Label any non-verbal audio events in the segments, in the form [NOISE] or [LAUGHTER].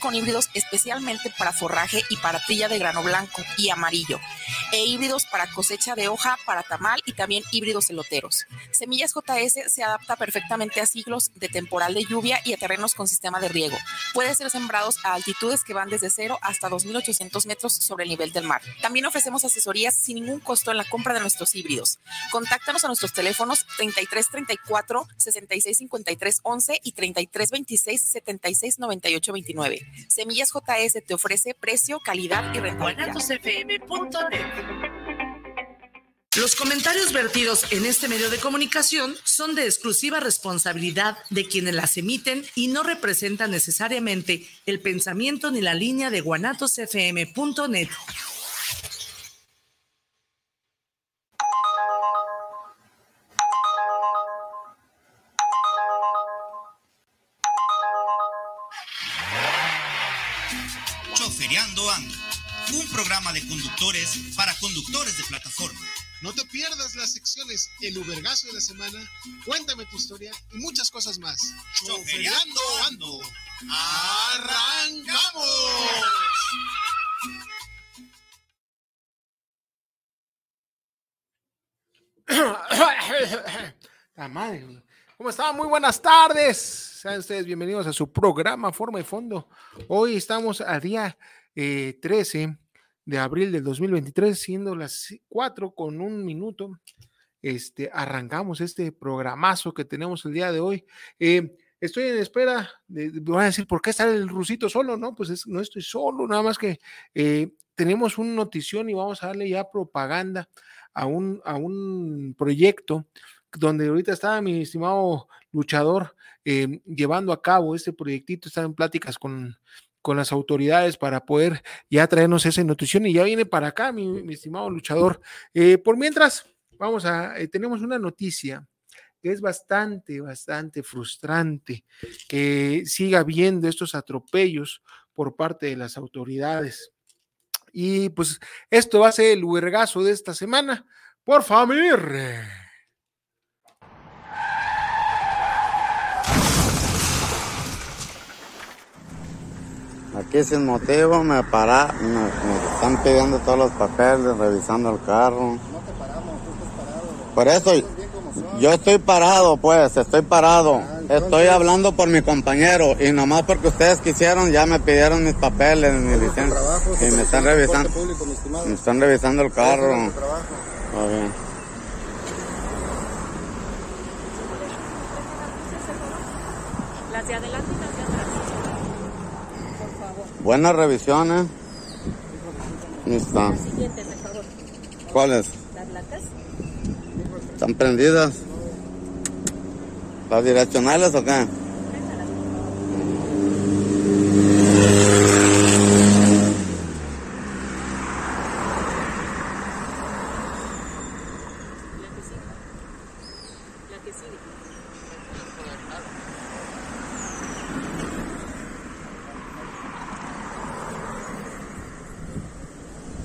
con híbridos especialmente para forraje y para trilla de grano blanco y amarillo, e híbridos para cosecha de hoja, para tamal y también híbridos eloteros. Semillas JS se adapta perfectamente a ciclos de temporal de lluvia y a terrenos con sistema de riego. Puede ser sembrados a altitudes que van desde 0 hasta 2.800 metros sobre el nivel del mar. También ofrecemos asesorías sin ningún costo en la compra de nuestros híbridos. Contáctanos a nuestros teléfonos 3334 6653 11 y 3326 76 98 29. Semillas JS te ofrece precio, calidad y rentabilidad. Los comentarios vertidos en este medio de comunicación son de exclusiva responsabilidad de quienes las emiten y no representan necesariamente el pensamiento ni la línea de guanatosfm.net. Choferiando Ando, un programa de conductores para conductores de plataforma. No te pierdas las secciones El Ubergazo de la Semana, Cuéntame tu historia y muchas cosas más. Choferiando Ando. ¡Arrancamos! [COUGHS] La madre. ¿Cómo están? Muy buenas tardes. Sean ustedes bienvenidos a su programa Forma y Fondo. Hoy estamos a día eh, 13 de abril del 2023, siendo las 4 con un minuto. Este, arrancamos este programazo que tenemos el día de hoy. Eh, estoy en espera, de, voy a decir, ¿por qué está el rusito solo? No, pues es- no estoy solo, nada más que eh, tenemos una notición y vamos a darle ya propaganda a un, a un proyecto donde ahorita está mi estimado luchador eh, llevando a cabo este proyectito, está en pláticas con, con las autoridades para poder ya traernos esa nutrición y ya viene para acá, mi, mi estimado luchador. Eh, por mientras, vamos a, eh, tenemos una noticia que es bastante, bastante frustrante que siga habiendo estos atropellos por parte de las autoridades. Y pues esto va a ser el huergazo de esta semana. Por favor. Aquí sin motivo me para, me, me están pidiendo todos los papeles, revisando el carro. No te paramos, tú estás parado. Por eso, yo estoy parado, pues, estoy parado. Estoy hablando por mi compañero y nomás porque ustedes quisieron ya me pidieron mis papeles, mi licencia y me están revisando, me están revisando el carro. Bien. Las de adelante y las de atrás. Por favor. Buenas revisiones. Ahí está. ¿Cuáles? Las latas. ¿Están prendidas? ¿Las direccionales o qué? La que sigue. La que sigue.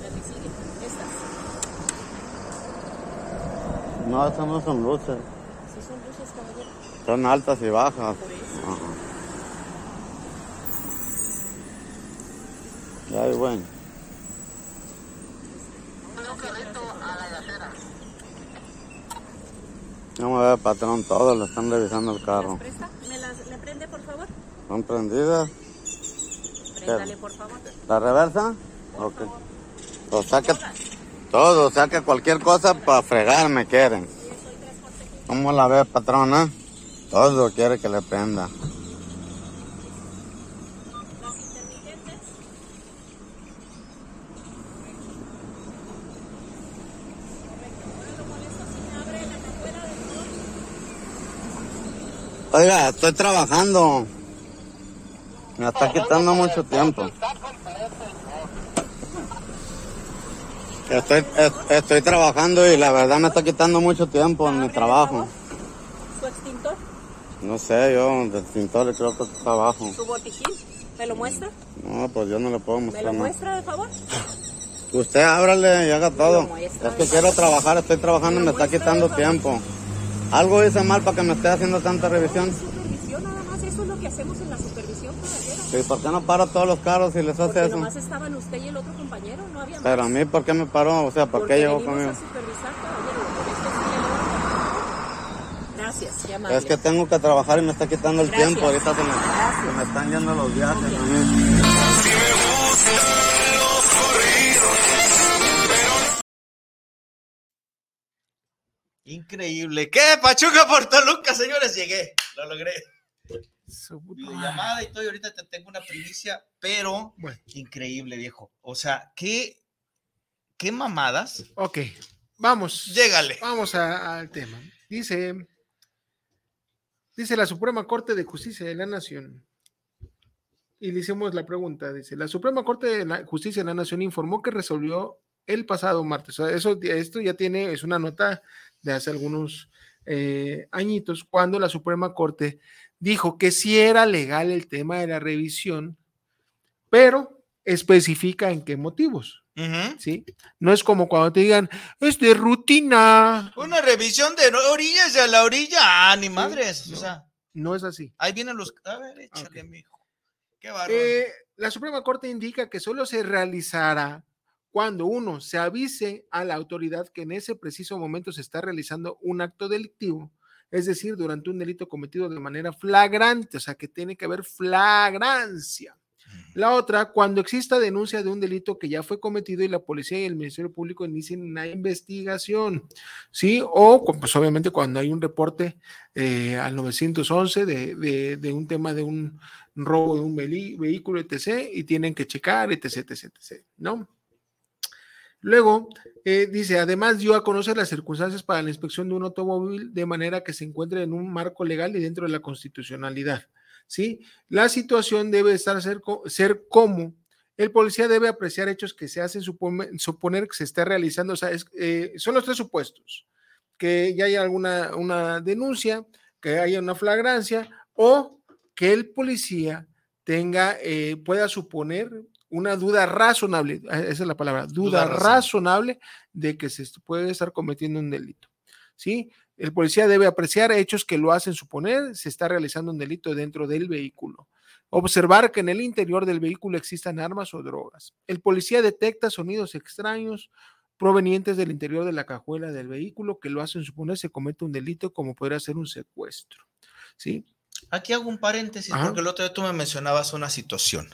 La que sigue. Estas. No, esas no son luces. Si son luces, caballero. Son altas y bajas. Por eso. Ajá. Ya, bueno. Vamos a ver, patrón, todos le están revisando el carro. ¿Las presta? ¿Me las le prende, por favor? ¿Son prendidas? Préndale, por favor. ¿La reversa? Ok. O sea que todo, o sea que cualquier cosa para fregar me quieren. ¿Cómo la ve, patrona? Todo quiere que le prenda. Oiga, estoy trabajando. Me está quitando mucho tiempo. Estoy, es- estoy trabajando y la verdad me está quitando mucho tiempo en mi trabajo. Su extintor. No sé, yo de extintor creo que está abajo. Su botiquín. ¿Me lo muestra? No, pues yo no le puedo ¿Me mostrar lo nada. muestra, de favor? Usted ábrale y haga todo. muestra. Es que quiero trabajar, estoy trabajando y me está quitando tiempo. Algo hice mal para que me esté haciendo tanta revisión. Supervisión, nada más. Eso es lo que hacemos en la. ¿Y por qué no para todos los carros y les hace Porque eso? nomás estaban usted y el otro compañero, no había más. Pero a mí, ¿por qué me paró? O sea, ¿por Porque qué llegó conmigo? a supervisar, caballero, levanto. Gracias, qué amable. Es que tengo que trabajar y me está quitando el Gracias. tiempo. Ahorita se me, Gracias. se me están yendo los viajes. Increíble. ¿Qué? Pachuca por Toluca, señores, llegué. Lo logré. Videollamada y todo, y ahorita te tengo una primicia, pero Bueno. increíble, viejo. O sea, qué, qué mamadas. Ok, vamos. Llégale. Vamos al tema. Dice, dice la Suprema Corte de Justicia de la Nación. Y le hicimos la pregunta, dice, la Suprema Corte de la Justicia de la Nación informó que resolvió el pasado martes. O sea, eso, esto ya tiene, es una nota de hace algunos eh, añitos, cuando la Suprema Corte dijo que sí era legal el tema de la revisión, pero especifica en qué motivos. ¿sí? No es como cuando te digan, es de rutina. Una revisión de orillas a la orilla. Ah, ni madres. no. O sea, No es así. ahí vienen los. A ver, échale, Ok. mijo. Qué. Eh, la Suprema Corte indica que solo se realizará cuando uno se avise a la autoridad que en ese preciso momento se está realizando un acto delictivo, es decir, durante un delito cometido de manera flagrante, o sea, que tiene que haber flagrancia. La otra, cuando exista denuncia de un delito que ya fue cometido y la policía y el Ministerio Público inicien una investigación, ¿sí? O, pues obviamente, cuando hay un reporte eh, al 911 de, de- de un tema de un robo de un vehículo, etc., y tienen que checar, etc., etc., etc., ¿no? Luego, eh, dice, además dio a conocer las circunstancias para la inspección de un automóvil de manera que se encuentre en un marco legal y dentro de la constitucionalidad. ¿sí? La situación debe estar ser, ser como el policía debe apreciar hechos que se hacen supone- suponer que se está realizando, o sea, es- eh, son los tres supuestos, que ya haya alguna una denuncia, que haya una flagrancia o que el policía tenga, eh, pueda suponer una duda razonable, eh, esa es la palabra, duda, Duda razonable. de que se puede estar cometiendo un delito. ¿Sí? El policía debe apreciar hechos que lo hacen suponer se está realizando un delito dentro del vehículo. Observar que en el interior del vehículo existan armas o drogas. El policía detecta sonidos extraños provenientes del interior de la cajuela del vehículo que lo hacen suponer se comete un delito como podría ser un secuestro. ¿Sí? Aquí hago un paréntesis Ajá. porque el otro día tú me mencionabas una situación.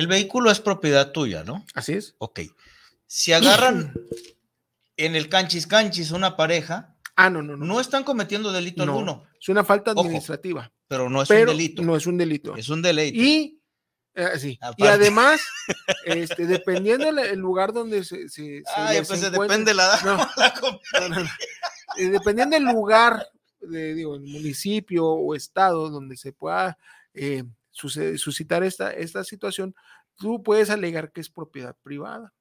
El vehículo es propiedad tuya, ¿no? Así es. Ok. Si agarran [CLEARS THROAT] en el canchis canchis una pareja, Ah, no, no, no. no están cometiendo delito No, alguno, Es una falta Ojo, administrativa, pero no es pero un delito. no es un delito. Es un deleite. Y, eh, sí, y además, este, dependiendo el, lugar donde se, se, se Ay, pues encuentre- depende la, No. [LAUGHS] la com- No. Eh, dependiendo del lugar, de, digo, el municipio o estado donde se pueda eh, suce- suscitar esta, esta situación, tú puedes alegar que es propiedad privada.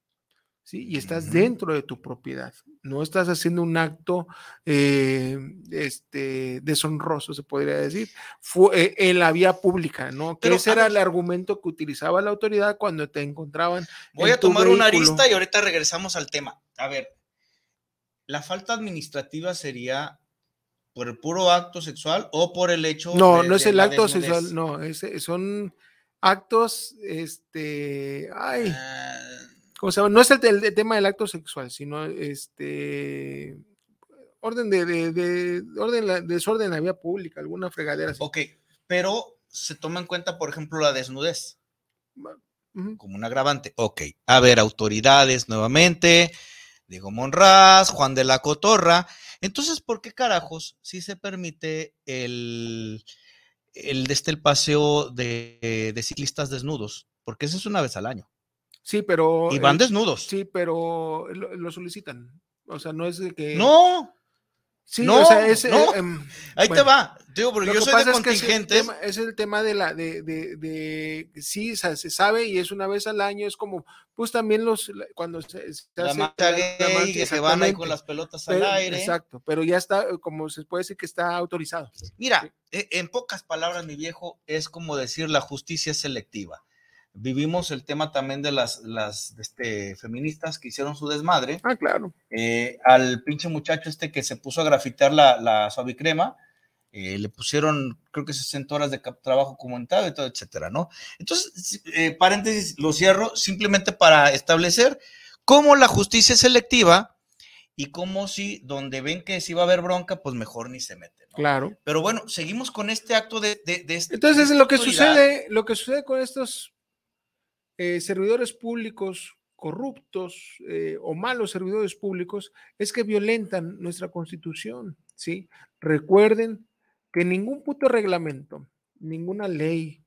¿sí? Y estás dentro de tu propiedad. No estás haciendo un acto eh, este, deshonroso, se podría decir, fue, eh, en la vía pública, ¿no? Que Pero, ese era ver. el argumento que utilizaba la autoridad cuando te encontraban. Voy en a tomar una vehículo. arista y ahorita regresamos al tema. A ver, la falta administrativa sería por el puro acto sexual o por el hecho. No, de- no es el acto sexual, no, es- son actos, este, ay, Ah, ¿cómo se llama? No es el, el tema del acto sexual, sino este, orden de, de, de- orden, la- desorden en la vía pública, alguna fregadera así. ok, pero se toma en cuenta, por ejemplo, la desnudez como un agravante. Ok, a ver, autoridades nuevamente, Diego Monraz, Juan de la Cotorra. Entonces, ¿por qué carajos si se permite el, este, el paseo de, de ciclistas desnudos? Porque eso es una vez al año. Sí, pero... Y van eh, desnudos. Sí, pero lo, lo solicitan. O sea, no es de que... No, sí, no, o sea, es... eh, no. em, ahí bueno. te va. Digo, porque Lo yo soy de es que es el contingentes. tema- es el tema de la de, de, de- sí o sea, se sabe y es una vez al año es como pues también los cuando se, se la hace marcha la- la gay, marcha, que se van ahí con las pelotas Pero- al aire. exacto pero ya está eh, como se puede decir que está autorizado Mira, Sí. e- en pocas palabras, mi viejo, es como decir la justicia selectiva. Vivimos el tema también de las, las este, feministas que hicieron su desmadre. ah claro eh, al pinche muchacho este que se puso a grafitear la, la suavicrema, eh, le pusieron, creo que 60 horas de trabajo comentado y todo, etcétera, ¿no? Entonces, eh, paréntesis, lo cierro simplemente para establecer cómo la justicia es selectiva y cómo si donde ven que si va a haber bronca, pues mejor ni se mete, ¿no? Claro. Pero bueno, seguimos con este acto de, de, de este- Entonces, de lo que sucede, lo que sucede con estos eh, servidores públicos corruptos eh, o malos servidores públicos es que violentan nuestra constitución, ¿sí? Recuerden que ningún puto reglamento, ninguna ley.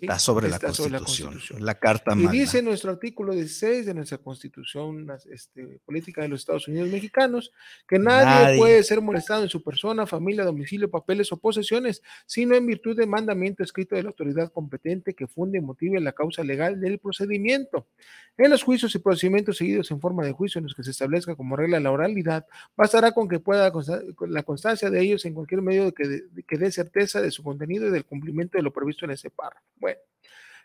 Está sobre, la, constitución, la carta Y magna. dice nuestro artículo 16 de nuestra constitución este, política de los Estados Unidos mexicanos que nadie, Nadie. puede ser molestado en su persona, familia, domicilio, papeles o posesiones, sino en virtud de mandamiento escrito de la autoridad competente que funde y motive la causa legal del procedimiento. En los juicios y procedimientos seguidos en forma de juicio en los que se establezca como regla la oralidad, bastará con que pueda consta- la constancia de ellos en cualquier medio que, de- que dé certeza de su contenido y del cumplimiento de lo previsto en ese párrafo. Bueno,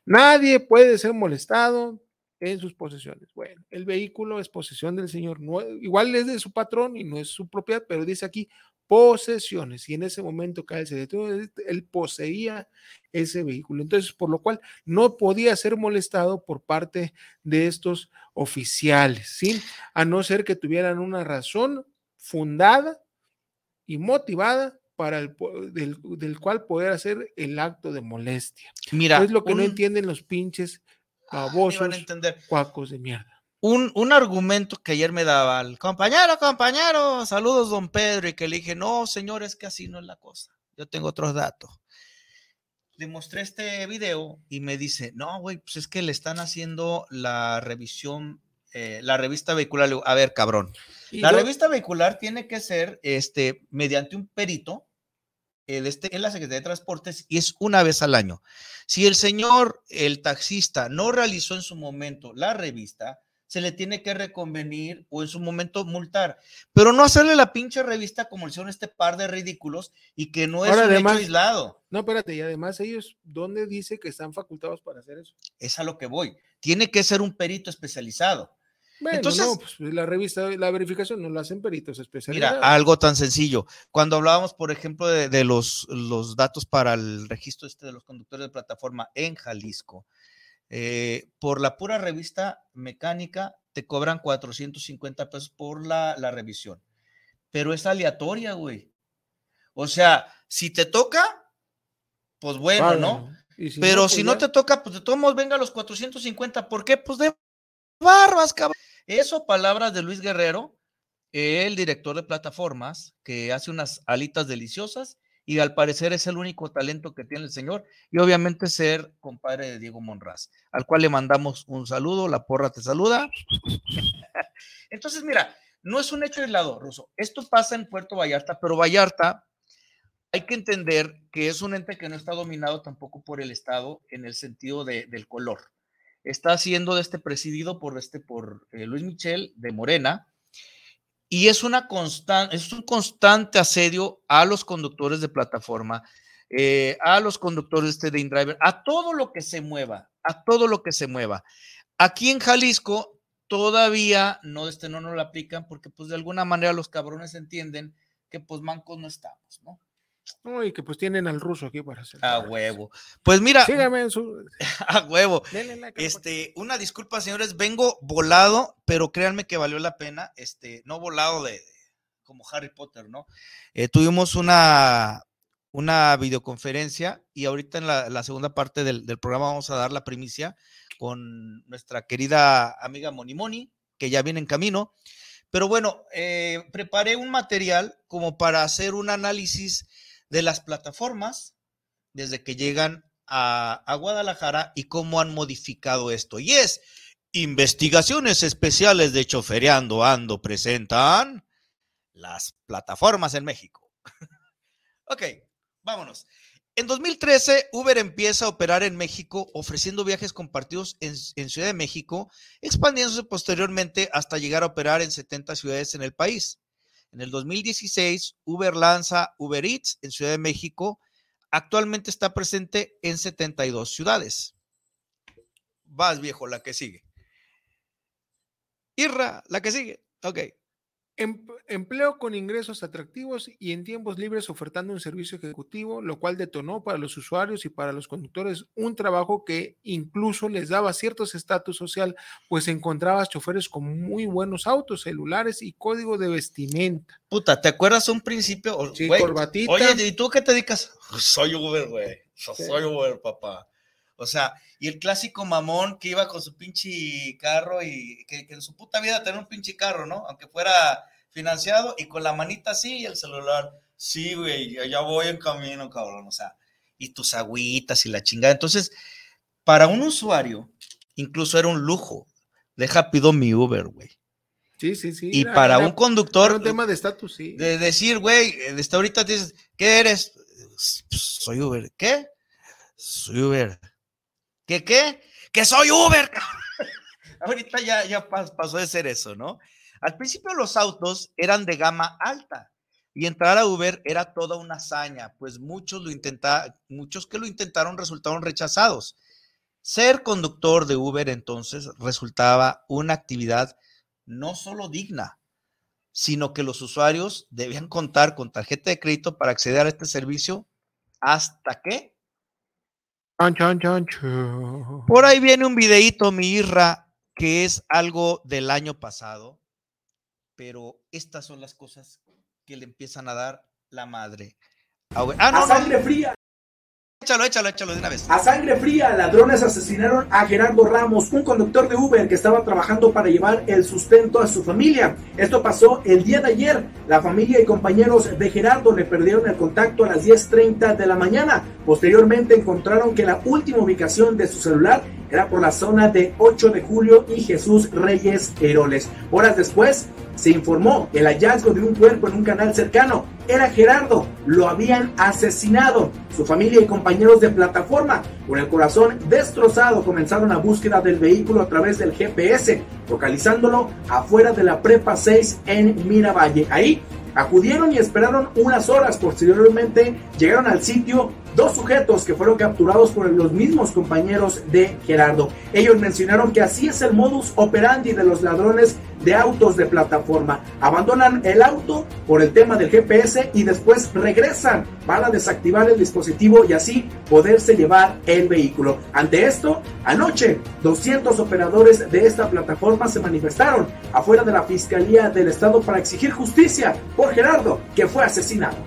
nadie puede ser molestado en sus posesiones. Bueno, el vehículo es posesión del señor, no- igual es de su patrón y no es su propiedad, pero dice aquí posesiones y en ese momento cae el él poseía ese vehículo. Entonces, por lo cual no podía ser molestado por parte de estos oficiales, ¿sí? A no ser que tuvieran una razón fundada y motivada para el, del, del cual poder hacer el acto de molestia. Mira, es lo que no un- entienden los pinches Ah, babosos, iban a entender. cuacos de mierda. un, un argumento que ayer me daba el compañero, compañero, saludos, don Pedro, y que le dije, no, señor, es que así no es la cosa. Yo tengo otros datos. Le mostré este video y me dice, no, güey, pues es que le están haciendo la revisión, eh, la revista vehicular. A ver, cabrón, la yo- revista vehicular tiene que ser este, mediante un perito este, en la Secretaría de Transportes y es una vez al año. Si el señor, el taxista, no realizó en su momento la revista, se le tiene que reconvenir o en su momento multar, pero no hacerle la pinche revista como le hicieron este par de ridículos y que no es Ahora, un además- hecho aislado. No, espérate, y además ellos, ¿dónde dice que están facultados para hacer eso? Es a lo que voy. Tiene que ser un perito especializado. Bueno, Entonces- no, pues la revista, la verificación no la hacen peritos especializados. Mira, algo tan sencillo. Cuando hablábamos, por ejemplo, de, de los, los datos para el registro este de los conductores de plataforma en Jalisco, eh, por la pura revista mecánica te cobran 450 pesos por la, la revisión, pero es aleatoria, güey. O sea, si te toca, pues bueno. ¿no? Si Pero pues si no ya- te toca, pues de todos modos venga a los 450. ¿Por qué? Pues de barbas, cabrón. Eso, palabras de Luis Guerrero, el director de plataformas, que hace unas alitas deliciosas y al parecer es el único talento que tiene el señor y obviamente ser compadre de Diego Monraz, al cual le mandamos un saludo, la porra te saluda. [LAUGHS] Entonces, mira, no es un hecho aislado, Ruso. Esto pasa en Puerto Vallarta, pero Vallarta hay que entender que es un ente que no está dominado tampoco por el Estado en el sentido de- del color. Está siendo este presidido por, este, por eh, Luis Michel de Morena y es, una constante, es un constante asedio a los conductores de plataforma, eh, a los conductores este de InDriver, a todo lo que se mueva, a todo lo que se mueva. Aquí en Jalisco todavía no, este, no nos lo aplican porque pues de alguna manera los cabrones entienden que pues mancos no estamos, ¿no? No, y que pues tienen al ruso aquí para hacer. A huevo. Pues mira, [LAUGHS] Sígame en su. a huevo. like, Este, una disculpa, señores, vengo volado, pero créanme que valió la pena. Este, no volado de como Harry Potter, ¿no? Eh, tuvimos una, una videoconferencia y ahorita en la, la segunda parte del, del programa vamos a dar la primicia con nuestra querida amiga Moni Moni, que ya viene en camino. Pero bueno, eh, preparé un material como para hacer un análisis de las plataformas desde que llegan a, a Guadalajara y cómo han modificado esto. Y es investigaciones especiales de Chofereando Ando presentan las plataformas en México. [LAUGHS] ok, vámonos. En 2013, Uber empieza a operar en México ofreciendo viajes compartidos en, en, Ciudad de México, expandiéndose posteriormente hasta llegar a operar en 70 ciudades en el país. En el 2016, Uber lanza Uber Eats en Ciudad de México. Actualmente está presente en 72 ciudades. Vas, viejo, la que sigue. Irra, la que sigue. Ok. Em- empleo con ingresos atractivos y en tiempos libres ofertando un servicio ejecutivo, lo cual detonó para los usuarios y para los conductores un trabajo que incluso les daba ciertos estatus social, pues encontrabas choferes con muy buenos autos, celulares y código de vestimenta. Puta, ¿te acuerdas un principio? Sí, corbatita. Oye, ¿y tú qué te dedicas? [LAUGHS] Soy Uber, güey. Yo. Soy Uber, papá. O sea, y el clásico mamón que iba con su pinche carro y que, que en su puta vida tenía un pinche carro, ¿no? Aunque fuera financiado y con la manita así y el celular. Sí, güey, ya- voy en camino, cabrón. O sea, y tus agüitas y la chingada. Entonces, para un usuario, incluso era un lujo. Deja, pido mi Uber, güey. Sí, sí, sí. Y era- para era- un conductor, era un tema de estatus, sí. de decir, güey, desde ahorita dices, ¿qué eres? Pues, Soy Uber. ¿Qué? Soy Uber. ¿Qué qué? Que soy Uber. [LAUGHS] ahorita ya, ya pas- pasó de ser eso, ¿no? Al principio los autos eran de gama alta y entrar a Uber era toda una hazaña, pues muchos lo intenta, muchos que lo intentaron resultaron rechazados. Ser conductor de Uber entonces resultaba una actividad no solo digna, sino que los usuarios debían contar con tarjeta de crédito para acceder a este servicio hasta que por ahí viene un videíto, mi Irra, que es algo del año pasado, pero estas son las cosas que le empiezan a dar la madre. Ah, A no, no, sangre fría, échalo, de una vez. a sangre fría, ladrones asesinaron a Gerardo Ramos, un conductor de Uber que estaba trabajando para llevar el sustento a su familia. Esto pasó el día de ayer. La familia y compañeros de Gerardo le perdieron el contacto a las 10.30 de la mañana. Posteriormente encontraron que la última ubicación de su celular era por la zona de 8 de julio y Jesús Reyes Heroles. Horas después se informó el hallazgo de un cuerpo en un canal cercano. Era Gerardo, lo habían asesinado. Su familia y compañeros de plataforma, con el corazón destrozado, comenzaron la búsqueda del vehículo a través del GPS, localizándolo afuera de la Prepa 6 en Miravalle. Ahí acudieron y esperaron unas horas. Posteriormente llegaron al sitio dos sujetos que fueron capturados por los mismos compañeros de Gerardo. Ellos mencionaron que así es el modus operandi de los ladrones de autos de plataforma. Abandonan el auto por el tema del GPS y después regresan. Van a desactivar el dispositivo y así poderse llevar el vehículo. Ante esto, anoche 200 operadores de esta plataforma se manifestaron afuera de la Fiscalía del Estado para exigir justicia por Gerardo, que fue asesinado.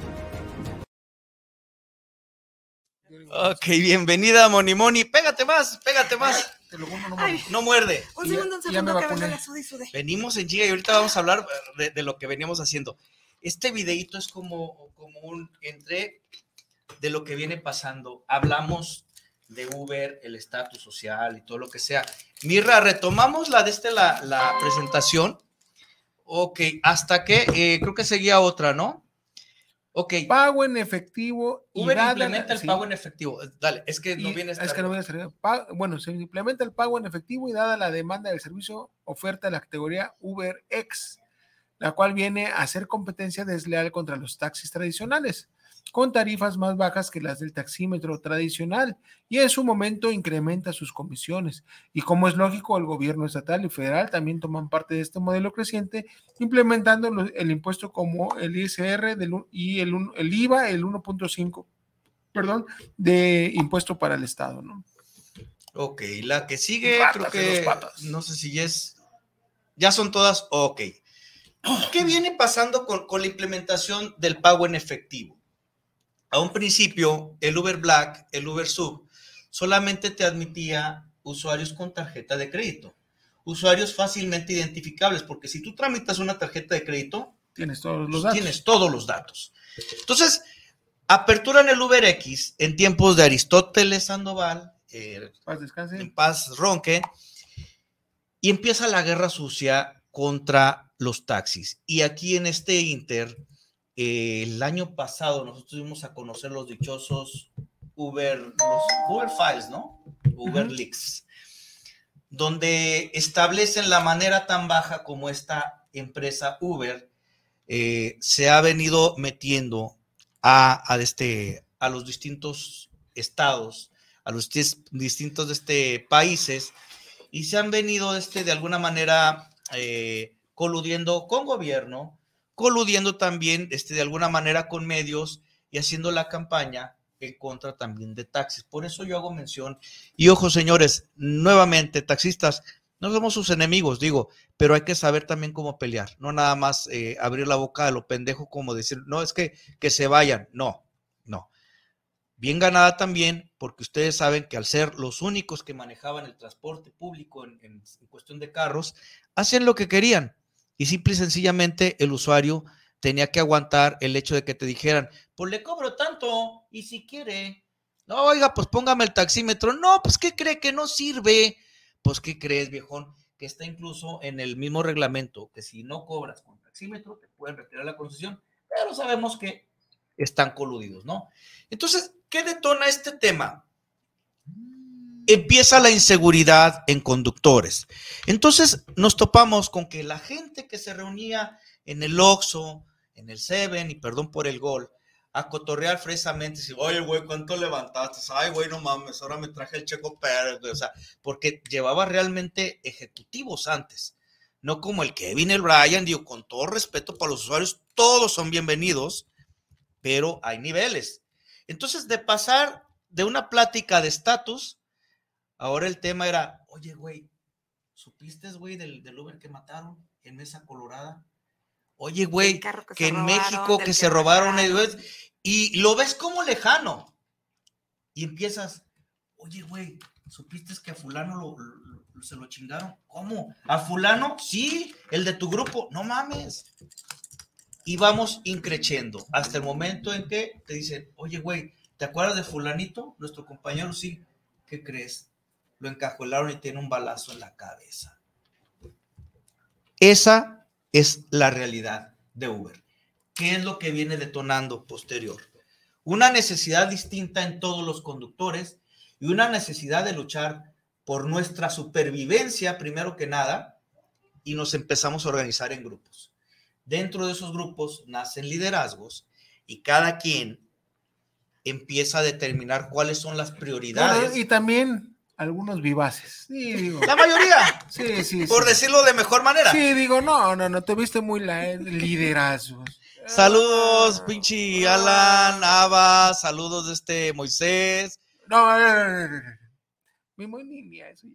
Ok, bienvenida, Moni Moni. Pégate más, pégate más. Te lo juro, no muerde. Un Ya- segundo, un ya me segundo, que vacuné. vengo la sude y sude. Venimos en giga y ahorita vamos a hablar de, de lo que veníamos haciendo. Este videito es como, como un entre de lo que viene pasando. Hablamos de Uber, el estatus social y todo lo que sea. Mirra, retomamos la de este, la, la presentación. Ok, hasta que eh, creo que seguía otra, ¿no? Ok, Pago en efectivo. y Uber dada- implementa el sí. pago en efectivo. Dale, es que no Y- viene es que no viene a bueno, se implementa el pago en efectivo y dada la demanda del servicio, oferta la categoría UberX, la cual viene a ser competencia desleal contra los taxis tradicionales, con tarifas más bajas que las del taxímetro tradicional y en su momento incrementa sus comisiones. Y como es lógico, el gobierno estatal y federal también toman parte de este modelo creciente, implementando el impuesto como el ISR del y el, el IVA, el 1.5 perdón, de impuesto para el Estado, ¿no? Ok, la que sigue, Ratas creo que no sé si ya es. Ya son todas, ok. ¿Qué viene pasando con, con la implementación del pago en efectivo? A un principio, el Uber Black, el Uber Sub, solamente te admitía usuarios con tarjeta de crédito. Usuarios fácilmente identificables, porque si tú tramitas una tarjeta de crédito, Tienes todos los datos. tienes todos los datos. Entonces, aperturan el Uber X en tiempos de Aristóteles Sandoval, eh, Paz, descanse. en paz Ronque, y empieza la guerra sucia contra los taxis. Y aquí en este Inter, eh, el año pasado nosotros dimos a conocer los dichosos Uber, los Uber Files, ¿no? Uber. Leaks, donde establecen la manera tan baja como esta empresa Uber eh, se ha venido metiendo a, a este, a los distintos estados, a los dis- distintos este, países, y se han venido este, de alguna manera eh, coludiendo con gobierno coludiendo también este, de alguna manera con medios y haciendo la campaña en contra también de taxis. Por eso yo hago mención. Y ojo, señores, nuevamente, taxistas, no somos sus enemigos, digo, pero hay que saber también cómo pelear, no nada más eh, abrir la boca a lo pendejo como decir, no, es que, que se vayan, no, no. Bien ganada también, porque ustedes saben que al ser los únicos que manejaban el transporte público en, en cuestión de carros, hacían lo que querían y simple y sencillamente el usuario tenía que aguantar el hecho de que te dijeran, pues le cobro tanto y si quiere, no, oiga, pues póngame el taxímetro, no, pues ¿qué cree que no sirve? Pues ¿qué crees, viejón? Que está incluso en el mismo reglamento, que si no cobras con taxímetro, te pueden retirar la concesión, pero sabemos que están coludidos, ¿no? Entonces, ¿qué detona este tema? Empieza la inseguridad en conductores. Entonces nos topamos con que la gente que se reunía en el Oxxo, en el Seven, y perdón por el gol, a cotorrear fresamente, si, oye, güey, ¿cuánto levantaste? Ay, güey, no mames, ahora me traje el Checo Pérez, o sea, porque llevaba realmente ejecutivos antes, no como el Kevin, el Brian, digo, con todo respeto para los usuarios, todos son bienvenidos, pero hay niveles. Entonces, de pasar de una plática de estatus, ahora el tema era, oye, güey, ¿supiste, güey, del, del Uber que mataron en Mesa Colorada? Oye, güey, que, que en México que se robaron, y lo ves como lejano. Y empiezas, oye, güey, ¿supiste que a fulano lo, se lo chingaron? ¿Cómo? ¿A fulano? Sí, el de tu grupo. No mames. Y vamos increciendo hasta el momento en que te dicen, oye, güey, ¿te acuerdas de fulanito? Nuestro compañero, sí. ¿Qué crees? Lo encajolaron y tiene un balazo en la cabeza. Esa es la realidad de Uber. ¿Qué es lo que viene detonando posterior? Una necesidad distinta en todos los conductores y una necesidad de luchar por nuestra supervivencia, primero que nada, y nos empezamos a organizar en grupos. Dentro de esos grupos nacen liderazgos y cada quien empieza a determinar cuáles son las prioridades. y también algunos vivaces. Sí, digo. La mayoría. Sí, sí. Por decirlo de mejor manera. Sí, digo, no, no, no, te viste muy la, liderazgo. Saludos, pinche Alan, Ava, saludos de este Moisés. No, no, no, no, Mi muy ni, ni eso.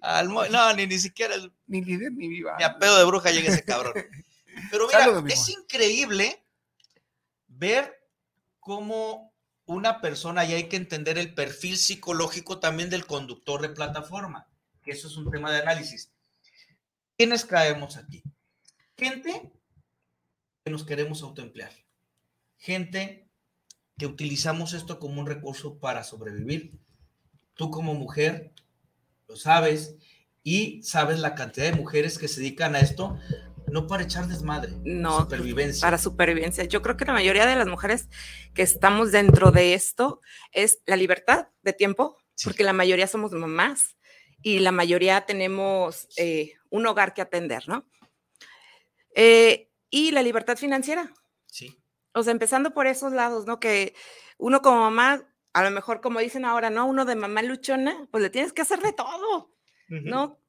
no, ni, ni siquiera. Ni líder ni viva. Ni a pedo de bruja llega ese cabrón. Pero mira, es increíble ver cómo una persona y hay que entender el perfil psicológico también del conductor de plataforma, que eso es un tema de análisis. ¿Quiénes caemos aquí? Gente que nos queremos autoemplear. Gente que utilizamos esto como un recurso para sobrevivir. Tú como mujer lo sabes y sabes la cantidad de mujeres que se dedican a esto no para echar desmadre, no, supervivencia. Para supervivencia. Yo creo que la mayoría de las mujeres que estamos dentro de esto es la libertad de tiempo, porque la mayoría somos mamás y la mayoría tenemos eh, un hogar que atender, ¿no? Eh, y la libertad financiera. Sí. O sea, empezando por esos lados, ¿no? Que uno como mamá, a lo mejor como dicen ahora, ¿no? Uno de mamá luchona, pues le tienes que hacer de todo, ¿no?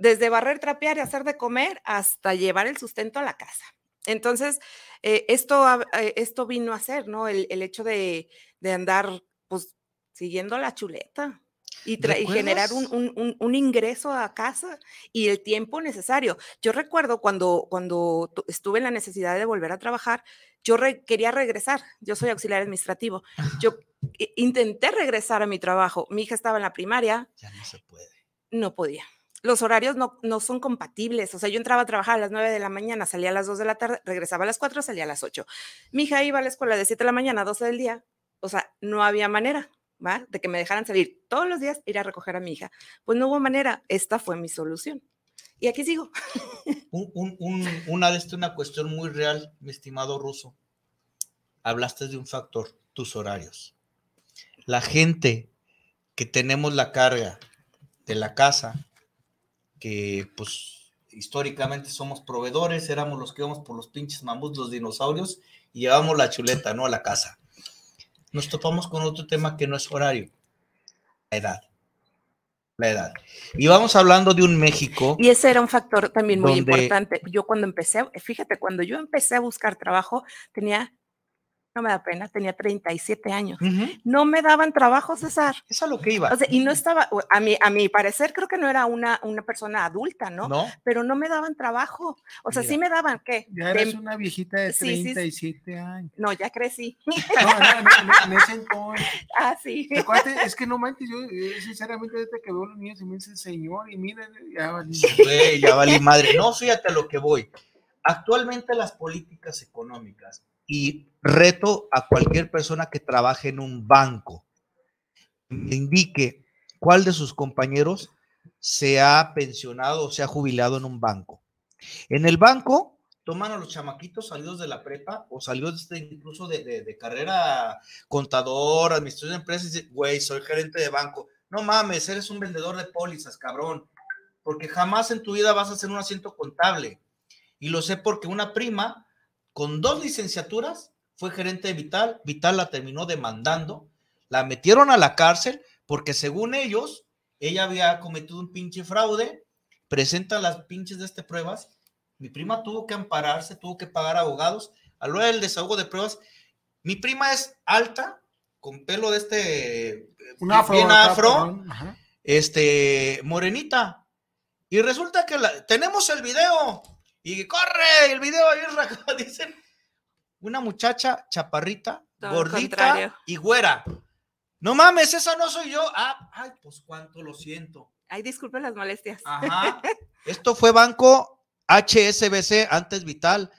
Desde barrer, trapear y hacer de comer hasta llevar el sustento a la casa. Entonces, eh, esto, eh, esto vino a ser, ¿no? El, hecho de, andar, pues, siguiendo la chuleta y, generar un, ingreso a casa y el tiempo necesario. Yo recuerdo cuando, cuando estuve en la necesidad de volver a trabajar, yo quería regresar, yo soy auxiliar administrativo, yo intenté regresar a mi trabajo, mi hija estaba en la primaria. Ya no se puede. No podía los horarios no, son compatibles. O sea, yo entraba a trabajar a las 9 de la mañana, salía a las 2 de la tarde, regresaba a las 4, salía a las 8. Mi hija iba a la escuela de 7 de la mañana a 12 del día. O sea, no había manera, ¿va? De que me dejaran salir todos los días, ir a recoger a mi hija. Pues no hubo manera. Esta fue mi solución. Y aquí sigo. [LAUGHS] una de estas, una cuestión muy real, mi estimado ruso. Hablaste de un factor, tus horarios. La gente que tenemos la carga de la casa, que pues históricamente somos proveedores, éramos los que íbamos por los pinches mamuts, los dinosaurios, y llevamos la chuleta, ¿no? A la casa. Nos topamos con otro tema que no es horario, la edad. la edad. Y vamos hablando de un México. Y ese era un factor también muy Donde- importante. Yo cuando empecé, fíjate, cuando yo empecé a buscar trabajo, tenía, no me da pena, tenía 37 años. No me daban trabajo, César. Es a lo que iba. O sea, y no estaba, a mi, a mi parecer, creo que no era una, una persona adulta, ¿no? ¿No? Pero no me daban trabajo. O sea, Mira. sí me daban, ¿qué? Ya De- eres una viejita de Sí, sí, sí. 37 años. No, ya crecí. [LAUGHS] No, no, en, en- en ese entonces. [LAUGHS] ah, sí. Acuérdate, es que no manches, yo eh, sinceramente ahorita que veo a los niños y me dicen señor y miren, ya valí. Güey, ya valí madre. No, fíjate a lo que voy. Actualmente las políticas económicas y reto a cualquier persona que trabaje en un banco, me indique cuál de sus compañeros se ha pensionado o se ha jubilado en un banco. En el banco toman a los chamaquitos salidos de la prepa o salidos de- incluso de, de- de carrera contador, administración de empresas, y dicen, güey, soy gerente de banco. No mames, eres un vendedor de pólizas, cabrón porque jamás en tu vida vas a hacer un asiento contable. Y lo sé porque una prima con dos licenciaturas fue gerente de Vital, Vital la terminó demandando, la metieron a la cárcel porque según ellos, ella había cometido un pinche fraude, presentan las pinches de este pruebas, mi prima tuvo que ampararse, tuvo que pagar abogados, a lo del desahogo de pruebas, mi prima es alta, con pelo de este, Un afro. bien afro, este, morenita. Y resulta que la- tenemos el video. Y corre el video ahí, [LAUGHS] dicen. Una muchacha chaparrita, Todo gordita contrario. y güera. No mames, esa no soy yo. Ah, ay, pues cuánto lo siento. Ay, disculpen las molestias. Ajá. [LAUGHS] Esto fue Banco HSBC, antes Vital.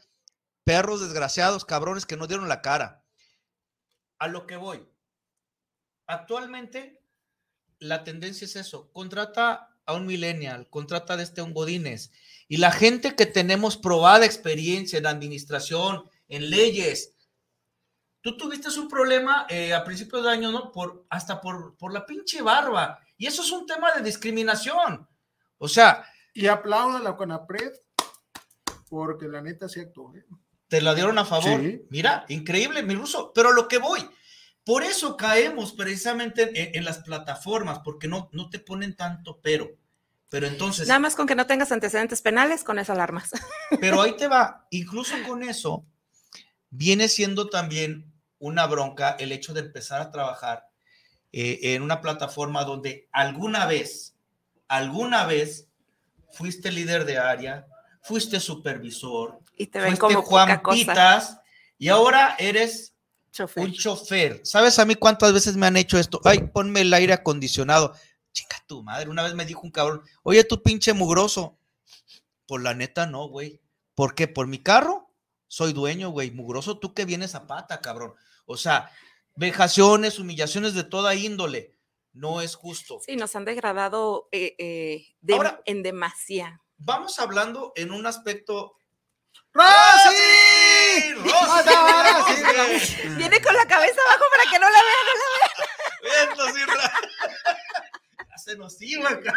Perros desgraciados, cabrones que no dieron la cara. A lo que voy. Actualmente, la tendencia es eso. Contrata a un millennial, contrata de este a un Godínez. Y la gente que tenemos probada experiencia en administración, en leyes. Tú tuviste un problema eh, a principios de año, ¿no? Por, hasta por, por la pinche barba. Y eso es un tema de discriminación. O sea, Y aplaudo a la Conapred porque la neta se actuó. ¿eh? te la dieron a favor. Sí. Mira, increíble, mi ruso. Pero lo que voy, por eso caemos precisamente en, en las plataformas, porque no, no te ponen tanto pero. Pero entonces, Nada más con que no tengas antecedentes penales, con eso alarmas. pero ahí te va, [LAUGHS] incluso con eso, viene siendo también una bronca el hecho de empezar a trabajar eh, en una plataforma donde alguna vez, alguna vez fuiste líder de área, fuiste supervisor, Y te ven fuiste como Juan. Pitas y ahora eres Chofer. un chofer. ¿Sabes a mí cuántas veces me han hecho esto? Ay, ponme el aire acondicionado. Chica tu madre, una vez me dijo un cabrón, oye, tú pinche mugroso. Por la neta, no, güey. ¿Por qué? ¿Por mi carro? Soy dueño, güey. Mugroso, tú que vienes a pata, cabrón. O sea, vejaciones, humillaciones de toda índole. No es justo. Sí, nos han degradado eh, eh, de- Ahora- en demasía. Vamos hablando en un aspecto. ¡Rosy! ¡Rosy! Viene con la cabeza abajo para que no la vean. Y ra- Ya se nos iba, cabrón.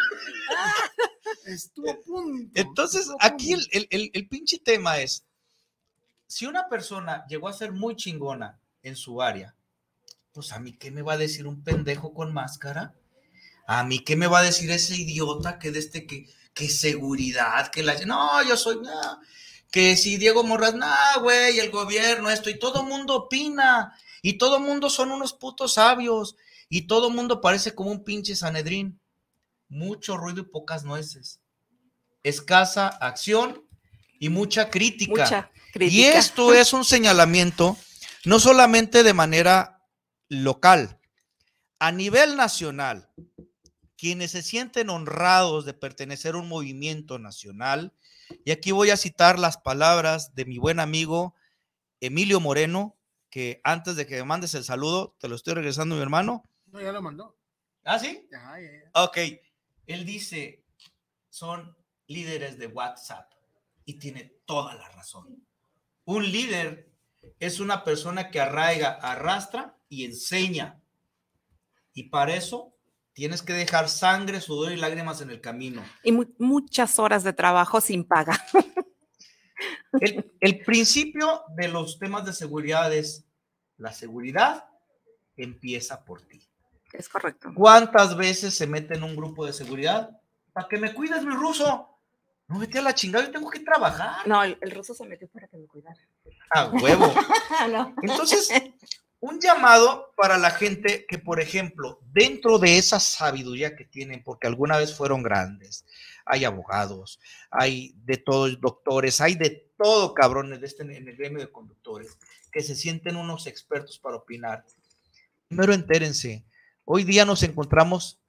Estuvo a punto. Entonces, estuvo aquí punto. el- el- el pinche tema es, si una persona llegó a ser muy chingona en su área, pues a mí qué me va a decir un pendejo con máscara? A mí qué me va a decir ese idiota que de este que, que seguridad, que la... No, yo soy... no, que si Diego Morras, no, güey, el gobierno, esto, y todo mundo opina, y todo mundo son unos putos sabios, y todo mundo parece como un pinche Sanedrín. Mucho ruido y pocas nueces. Escasa acción y mucha crítica. Mucha Y esto es un señalamiento no solamente de manera local, a nivel nacional. Quienes se sienten honrados de pertenecer a un movimiento nacional, y aquí voy a citar las palabras de mi buen amigo Emilio Moreno, que antes de que me mandes el saludo, te lo estoy regresando, mi hermano. No, ya lo mandó. ¿Ah, sí? Ya, ya, ya. Ok, él dice, son líderes de WhatsApp y tiene toda la razón. Un líder es una persona que arraiga, arrastra y enseña. Y para eso tienes que dejar sangre, sudor y lágrimas en el camino. Y mu- muchas horas de trabajo sin paga. [LAUGHS] El, el principio de los temas de seguridad es, la seguridad empieza por ti. Es correcto. ¿Cuántas veces se mete en un grupo de seguridad? Para que me cuides, mi ruso. No, vete a la chingada, yo tengo que trabajar. No, el, el ruso se metió para que me cuidara. A huevo. [LAUGHS] No. Entonces, un llamado para la gente que, por ejemplo, dentro de esa sabiduría que tienen, porque alguna vez fueron grandes, hay abogados, hay de todos doctores, hay de todo cabrones de este, en el gremio de conductores, que se sienten unos expertos para opinar. Primero entérense, hoy día nos encontramos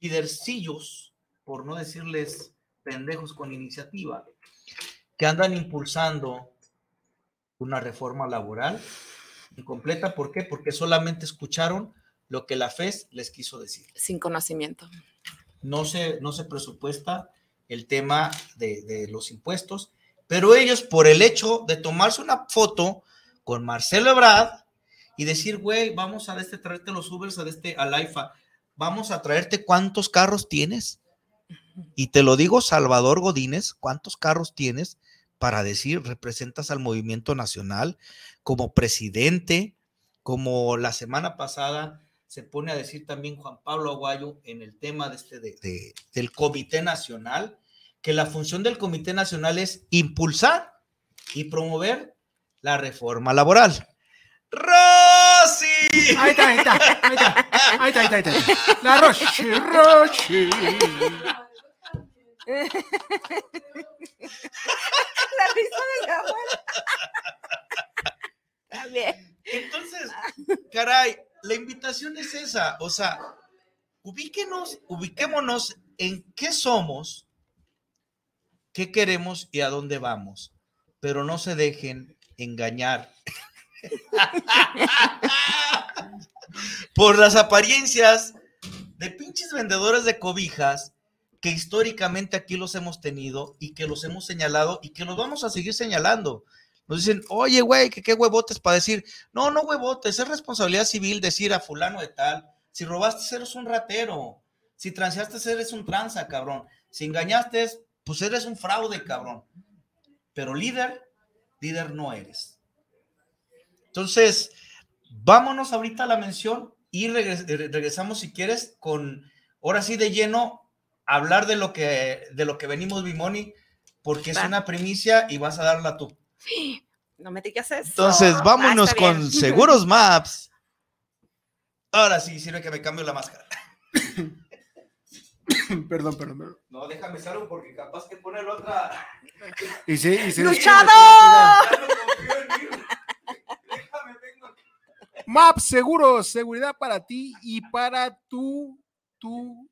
lidercillos, por no decirles pendejos con iniciativa, que andan impulsando una reforma laboral incompleta. ¿Por qué? Porque solamente escucharon lo que la FES les quiso decir. Sin conocimiento. No se, no se presupuesta el tema de, de los impuestos, pero ellos por el hecho de tomarse una foto con Marcelo Ebrard y decir, güey, vamos a este, traerte los Ubers a este, al IFA, vamos a traerte cuántos carros tienes. Y te lo digo, Salvador Godínez, ¿cuántos carros tienes para decir representas al movimiento nacional como presidente, como la semana pasada se pone a decir también Juan Pablo Aguayo en el tema de este de, de, del Comité Nacional, que la función del Comité Nacional es impulsar y promover la reforma laboral. ¡Rosy! Ahí está, ahí está, ahí está, ahí está, ahí está, ahí está. La Roche, Roche. La risa de la abuela. [LAUGHS] Está bien. Entonces, caray, la invitación es esa, o sea, ubíquenos, ubiquémonos en qué somos, qué queremos y a dónde vamos, pero no se dejen engañar [LAUGHS] por las apariencias de pinches vendedores de cobijas que históricamente aquí los hemos tenido y que los hemos señalado y que los vamos a seguir señalando. Nos dicen, oye, güey, que qué huevotes para decir, no, no huevotes, es responsabilidad civil decir a fulano de tal, si robaste eres un ratero, si transeaste eres un tranza, cabrón, si engañaste, pues eres un fraude, cabrón. Pero líder, líder no eres. Entonces, vámonos ahorita a la mención y regres regresamos, si quieres, con, ahora sí de lleno, hablar de lo que, de lo que venimos, Bimoni, porque Va. es una primicia y vas a darla tú. No me digas eso. Entonces, vámonos ah, con bien. Seguros Maps. Ahora sí, sirve que me cambio la máscara. [COUGHS] perdón, perdón, perdón. No, déjame salgo porque capaz que pone la otra. Y sí, y sí, ¡Luchador! Maps Seguros, seguridad para ti y para tu, tu,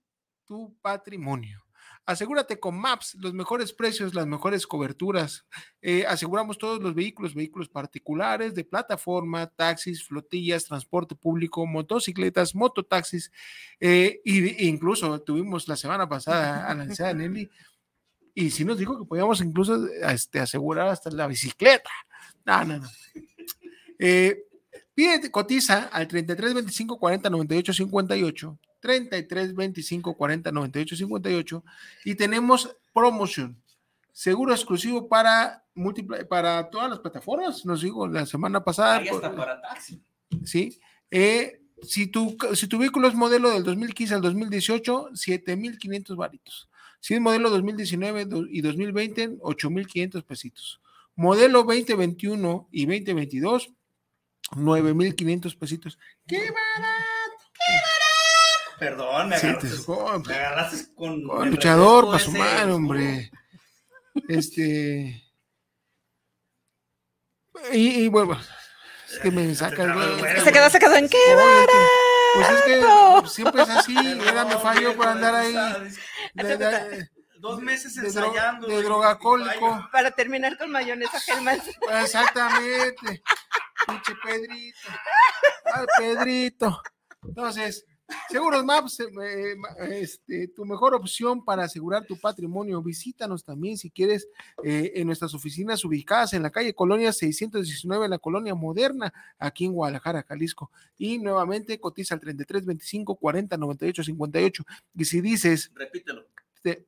tu patrimonio. Asegúrate con Maps los mejores precios, las mejores coberturas. Eh, aseguramos todos los vehículos, vehículos particulares, de plataforma, taxis, flotillas, transporte público, motocicletas, mototaxis. Eh, e incluso tuvimos la semana pasada a la licenciada Nelly y sí nos dijo que podíamos incluso este, asegurar hasta la bicicleta. No, no, no. Eh, pide, cotiza al 33 25 40 98 58 33 25 40 98 58 y tenemos promoción. Seguro exclusivo para para todas las plataformas, nos digo la semana pasada. Ahí está para taxi. Sí. Eh, si, tu, si tu vehículo es modelo del 2015 al 2018, 7500 varitos. Si es modelo 2019 y 2020, 8500 pesitos. Modelo 2021 y 2022, 9500 pesitos. ¡Qué barato! ¡Qué barato! Perdón, me Sí, agarraste, te- oh, me agarraste con, con el luchador para su ese, madre, ¿no? hombre. Este. Y, y bueno, es que me saca el. Se quedó, se quedó en qué barato. Pues es que siempre es así, era me fallo por andar ahí de, de- Dos meses ensayando. de drogacólico. Para terminar con mayonesa Hellman. Exactamente. Pinche Pedrito. Ay, Pedrito. Entonces, Seguros Maps, eh, eh, este, tu mejor opción para asegurar tu patrimonio. Visítanos también si quieres eh, en nuestras oficinas ubicadas en la calle Colonia 619, en la Colonia Moderna, aquí en Guadalajara, Jalisco. Y nuevamente cotiza al 33 25 40 98 58. Y si dices Repítelo. er,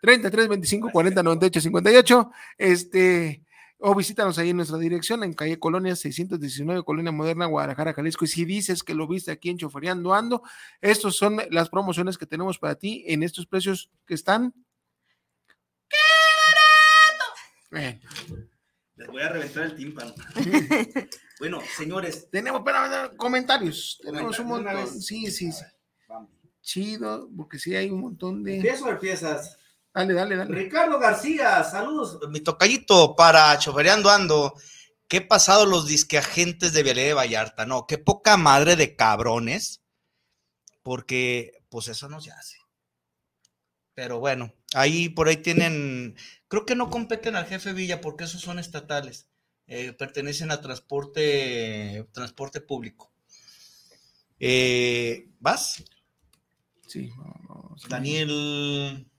33 25 40 98 58 este o visítanos ahí en nuestra dirección, en calle Colonia 619, Colonia Moderna, Guadalajara, Jalisco. Y si dices que lo viste aquí en Choferiando Ando, estos son las promociones que tenemos para ti en estos precios que están. Bueno. Les voy a reventar el tímpano. [LAUGHS] bueno, señores. Tenemos, espera, comentarios. Tenemos un montón. Sí, sí, sí. Chido, porque sí hay un montón de. ¿Empiezo o empiezas? Dale, dale, dale. Ricardo García, saludos. Mi tocallito para Chofereando Ando. ¿Qué pasado los disqueagentes de Vialé de Vallarta? No, qué poca madre de cabrones. Porque, pues eso no se hace. Pero bueno, ahí por ahí tienen. Creo que no competen al jefe Villa porque esos son estatales. Eh, pertenecen a transporte, transporte público. Eh, ¿Vas? Sí, vamos. Daniel.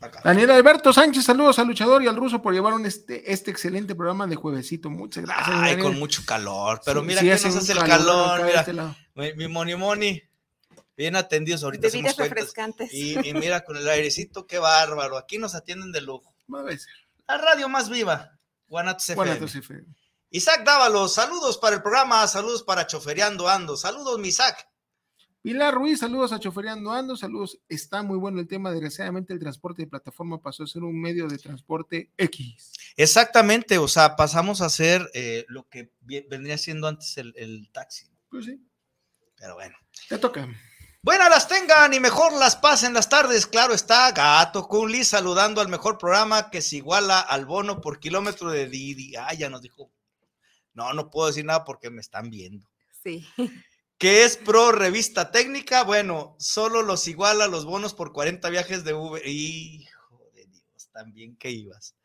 Acá. Daniel Alberto Sánchez, saludos al luchador y al ruso por llevar un este, este excelente programa de juevesito. Muchas gracias. Ay, Daniel. con mucho calor, pero Sí, mira sí que hace nos hace el calor mira, este mi, mi moni moni, bien atendidos ahorita Bebidas refrescantes. Y, y mira con el airecito, qué bárbaro, aquí nos atienden de lujo. Va a ver. La radio más viva, Guanatos FM. Guanatos FM. Isaac Dávalos, saludos para el programa, saludos para Chofereando Ando, saludos mi Isaac. Pilar Ruiz, saludos a Choferiando Ando, saludos. Está muy bueno el tema. Desgraciadamente, el transporte de plataforma pasó a ser un medio de transporte X. Exactamente, o sea, pasamos a hacer eh, lo que vendría siendo antes el, el taxi, Pues sí, pero bueno. te toca. Buenas las tengan y mejor las pasen las tardes. Claro está, Gato Kunli saludando al mejor programa que se iguala al bono por kilómetro de Didi. Ah, ya nos dijo. No, no puedo decir nada porque me están viendo. Sí. ¿Qué es pro revista técnica? Bueno, solo los iguala los bonos por 40 viajes de Uber. Hijo de Dios, también que ibas.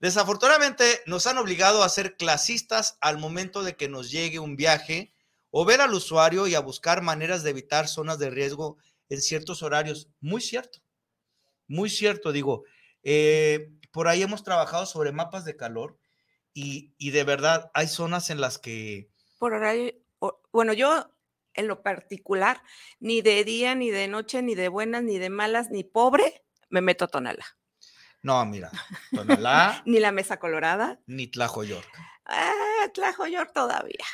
Desafortunadamente nos han obligado a ser clasistas al momento de que nos llegue un viaje o ver al usuario y a buscar maneras de evitar zonas de riesgo en ciertos horarios. Muy cierto, muy cierto, digo. eh, por ahí hemos trabajado sobre mapas de calor y, y de verdad hay zonas en las que Por horario, o- bueno, yo en lo particular, ni de día, ni de noche, ni de buenas, ni de malas, ni pobre, me meto a Tonala. No, mira, Tonalá [LAUGHS] Ni la mesa colorada. ni Tlajoyork. Ah, Tlajoyor todavía.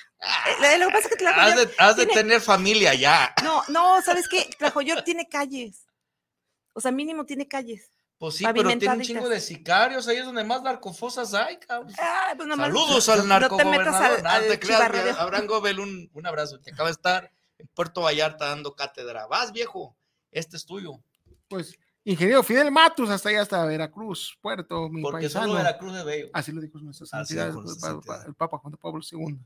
Eh, lo que pasa es que Tlajoyor Has de, has de tiene- tener familia ya. No, no, ¿sabes qué? Tlajoyor tiene calles. O sea, mínimo tiene calles. Pues sí, pero tiene un chingo de sicarios, ahí es donde más narcofosas hay, cabrón. Ah, pues Saludos no- al no narco te metas al, No te Abraham Gobel, un, un abrazo, que acaba de estar en Puerto Vallarta dando cátedra. Vas, viejo, este es tuyo. Pues, ingeniero Fidel Matus, hasta allá, hasta Veracruz, Puerto, mi Porque paisano. solo Veracruz de Bello. Así lo dijo nuestra santidad, pa- el Papa Juan Pablo II.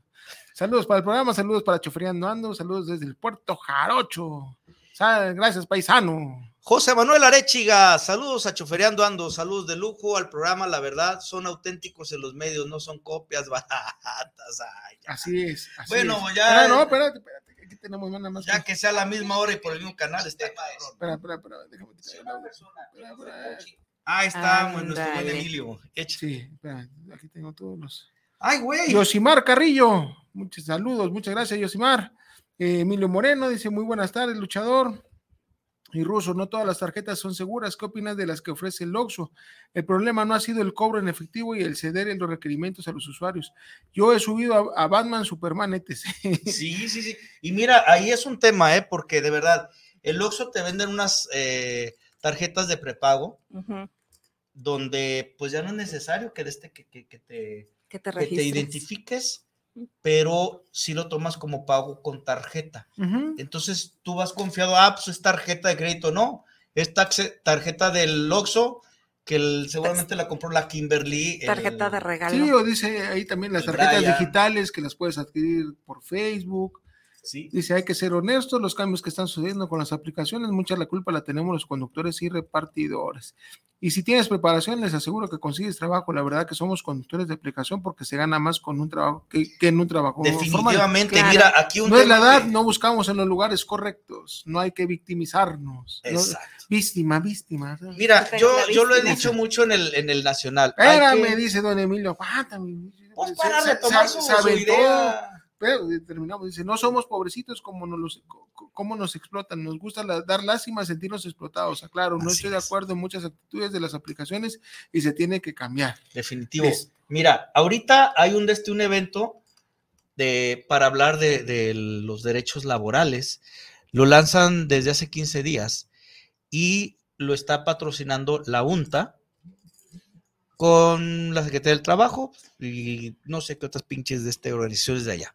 Saludos para el programa, saludos para Choferiando Ando, saludos desde el Puerto Jarocho. Gracias, paisano. José Manuel Arechiga, saludos a Chofereando Ando, saludos de lujo al programa, la verdad, son auténticos en los medios, no son copias [LAUGHS] baratas. ay, ya. Así es. así Bueno, es. ya- Espera, no, espérate, aquí tenemos nada más. Ya que sea a la misma hora y por el mismo canal, está cabrón. Espera, espera, espera, déjame quitar espera. Ahí está, bueno, nuestro buen. Emilio. Echa. Sí, espera, aquí tengo todos los. Ay, güey. Yosimar Carrillo, muchos saludos, muchas gracias, Yosimar. Eh, Emilio Moreno dice: Muy buenas tardes, luchador. Y Ruso, no todas las tarjetas son seguras. ¿Qué opinas de las que ofrece el Oxxo? El problema no ha sido el cobro en efectivo y el ceder en los requerimientos a los usuarios. Yo he subido a, a Batman, Superman, etc. [LAUGHS] Sí, sí, sí. Y mira, ahí es un tema, ¿eh? Porque de verdad, el Oxxo te venden unas eh, tarjetas de prepago donde pues ya no es necesario que, este, que, que- que te, Que te que te registres. identifiques, pero si lo tomas como pago con tarjeta. Entonces tú vas confiado, ah, pues es tarjeta de crédito, no, es tarjeta del Oxxo, que el- seguramente la compró la Kimberly. el- Tarjeta de regalo. Sí, o dice ahí también las tarjetas Brian. digitales que las puedes adquirir por Facebook. Sí. Dice, hay que ser honestos, los cambios que están sucediendo con las aplicaciones, mucha la culpa la tenemos los conductores y repartidores. Y si tienes preparación, les aseguro que consigues trabajo. La verdad que somos conductores de aplicación porque se gana más con un trabajo que, que en un trabajo. Definitivamente, mira, aquí un No es la edad, que- no buscamos en los lugares correctos, no hay que victimizarnos. ¿no? Exacto. Víctima, víctima. Mira, Yo yo, lo he dicho mucho en el, en el Nacional. Espérame, que- dice don Emilio, aguántame. Pues para retomar se- su, se su idea. Pero terminamos, dice, no somos pobrecitos como nos, los, como nos explotan, nos gusta la, dar lástima, sentirnos explotados, aclaro, no Así estoy de acuerdo en muchas actitudes de las aplicaciones y se tiene que cambiar. Definitivo. Listo. Mira, ahorita hay un, este, un evento de, para hablar de, de los derechos laborales. Lo lanzan desde hace 15 días y lo está patrocinando la UNTA con la Secretaría del Trabajo y no sé qué otras pinches de este organizaciones de allá.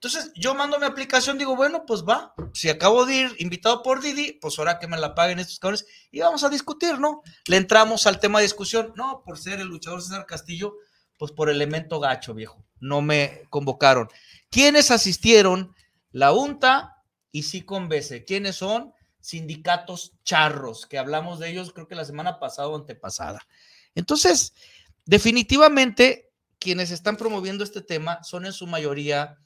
Entonces, yo mando mi aplicación, digo, bueno, pues va. Si acabo de ir invitado por Didi, pues ahora que me la paguen estos cabrones y vamos a discutir, ¿no? Le entramos al tema de discusión. No, por ser el luchador César Castillo, pues por elemento gacho, viejo. No me convocaron. ¿Quiénes asistieron? La UNTA y sí Convece. ¿Quiénes son? Sindicatos charros, que hablamos de ellos creo que la semana pasada o antepasada. Entonces, definitivamente, quienes están promoviendo este tema son en su mayoría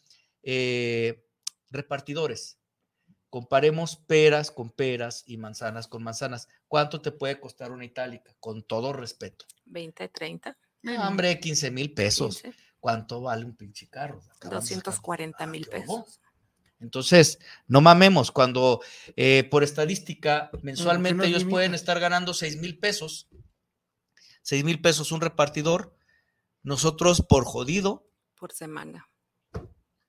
eh, repartidores. Comparemos peras con peras y manzanas con manzanas. ¿Cuánto te puede costar una itálica? Con todo respeto. 20, 30, No, hombre, 15 mil pesos. 15, ¿Cuánto vale un pinche carro? Acabamos de sacar. 240 mil ¿Cómo? pesos. Entonces, no mamemos, cuando eh, por estadística mensualmente ellos limita? pueden estar ganando 6 mil pesos, 6 mil pesos un repartidor, nosotros por jodido. por semana.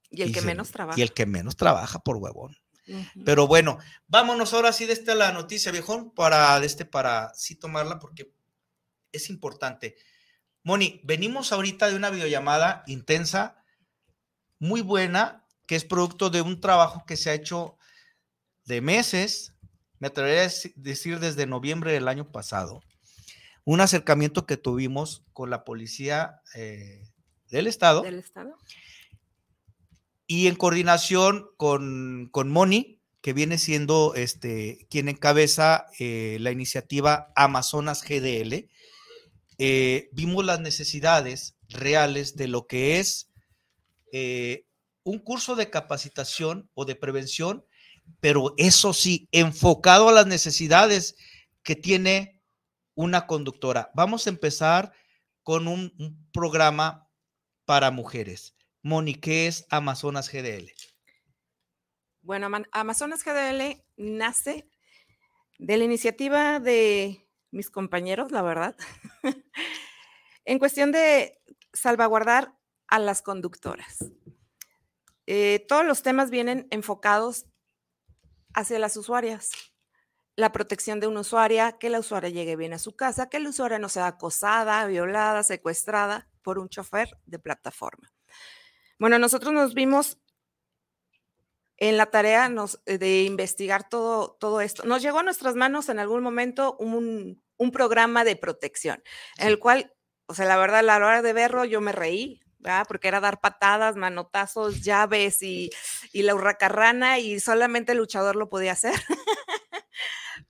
Y el que se- menos trabaja. Y el que menos trabaja por huevón. Pero bueno, vámonos ahora sí de esta la noticia, viejón, para de este, para sí tomarla, porque es importante. Moni, venimos ahorita de una videollamada intensa, muy buena, que es producto de un trabajo que se ha hecho de meses, me atrevería a deci- decir desde noviembre del año pasado. Un acercamiento que tuvimos con la policía eh, del estado del Estado. y en coordinación con, con Moni, que viene siendo este, quien encabeza eh, la iniciativa Amazonas GDL, eh, vimos las necesidades reales de lo que es eh, un curso de capacitación o de prevención, pero eso sí, enfocado a las necesidades que tiene una conductora. Vamos a empezar con un, programa para mujeres. Moni, ¿qué es Amazonas GDL? Bueno, Ama- Amazonas GDL nace de la iniciativa de mis compañeros, la verdad, [LAUGHS] en cuestión de salvaguardar a las conductoras. Eh, todos los temas vienen enfocados hacia las usuarias. La protección de una usuaria, que la usuaria llegue bien a su casa, que la usuaria no sea acosada, violada, secuestrada por un chofer de plataforma. Bueno, nosotros nos vimos en la tarea nos- eh, de investigar todo, todo esto. Nos llegó a nuestras manos en algún momento un, un programa de protección, en el cual, o sea, la verdad, a la hora de verlo yo me reí, ¿verdad? Porque era dar patadas, manotazos, llaves y, y la hurracarrana y solamente el luchador lo podía hacer. [LAUGHS]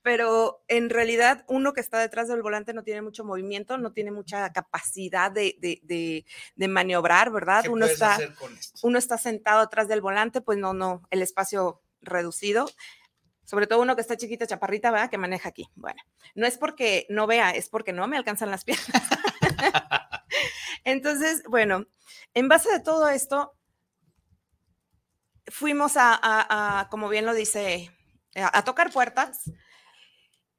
Pero en realidad uno que está detrás del volante no tiene mucho movimiento, no tiene mucha capacidad de, de- de- de maniobrar, ¿verdad? ¿Qué Uno está, uno está sentado atrás del volante, pues no, no, el espacio reducido. Sobre todo uno que está chiquita, chaparrita, ¿verdad? Que maneja aquí. Bueno, no es porque no vea, es porque no me alcanzan las [LAUGHS] piernas. Entonces, bueno, en base de todo esto, fuimos a, a- a, como bien lo dice, a, a tocar puertas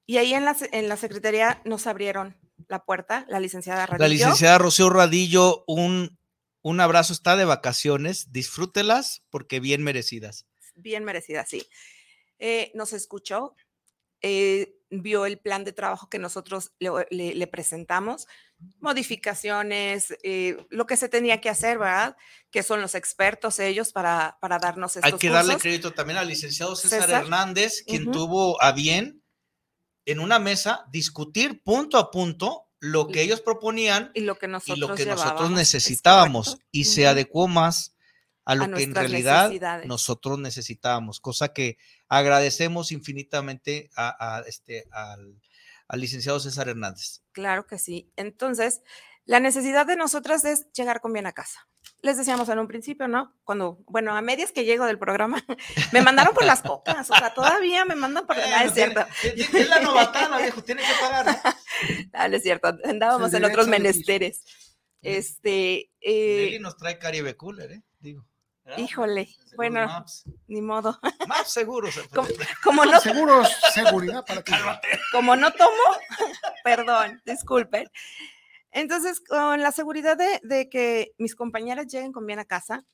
y ahí en la, en la secretaría nos abrieron la puerta, la licenciada La Radillo. licenciada Rocío Radillo, un, un abrazo, está de vacaciones, disfrútelas porque bien merecidas. bien merecida, sí. Eh, nos escuchó, eh, vio el plan de trabajo que nosotros le, le- le presentamos, modificaciones, eh, lo que se tenía que hacer, ¿verdad? Que son los expertos ellos para, para darnos estos Hay que darle cursos. crédito también al licenciado César, César. Hernández, quien Ujú. tuvo a bien en una mesa discutir punto a punto lo que ellos proponían y lo que nosotros, lo que nosotros llevábamos, es necesitábamos y se adecuó más a lo A que en realidad nosotros necesitábamos, cosa que agradecemos infinitamente a, a este, al, al licenciado César Hernández. Claro que sí. Entonces, la necesidad de nosotras es llegar con bien a casa. Les decíamos en un principio, ¿no? Cuando, bueno, a medias que llego del programa, [LAUGHS] me mandaron por las cocas, o sea, todavía me mandan por... Ah, es cierto. Es la novatada, viejo, tiene que pagar. ¿no? [LAUGHS] Ah, no es cierto, andábamos en otros menesteres. Este, eh, Nelly nos trae Caribe Cooler, ¿eh? Digo. Híjole, bueno, ni modo. [LAUGHS] Más seguros. como, como no, Seguros, seguridad para ti. como no tomo, perdón, disculpen. Entonces, con la seguridad de, de que mis compañeras lleguen con bien a casa,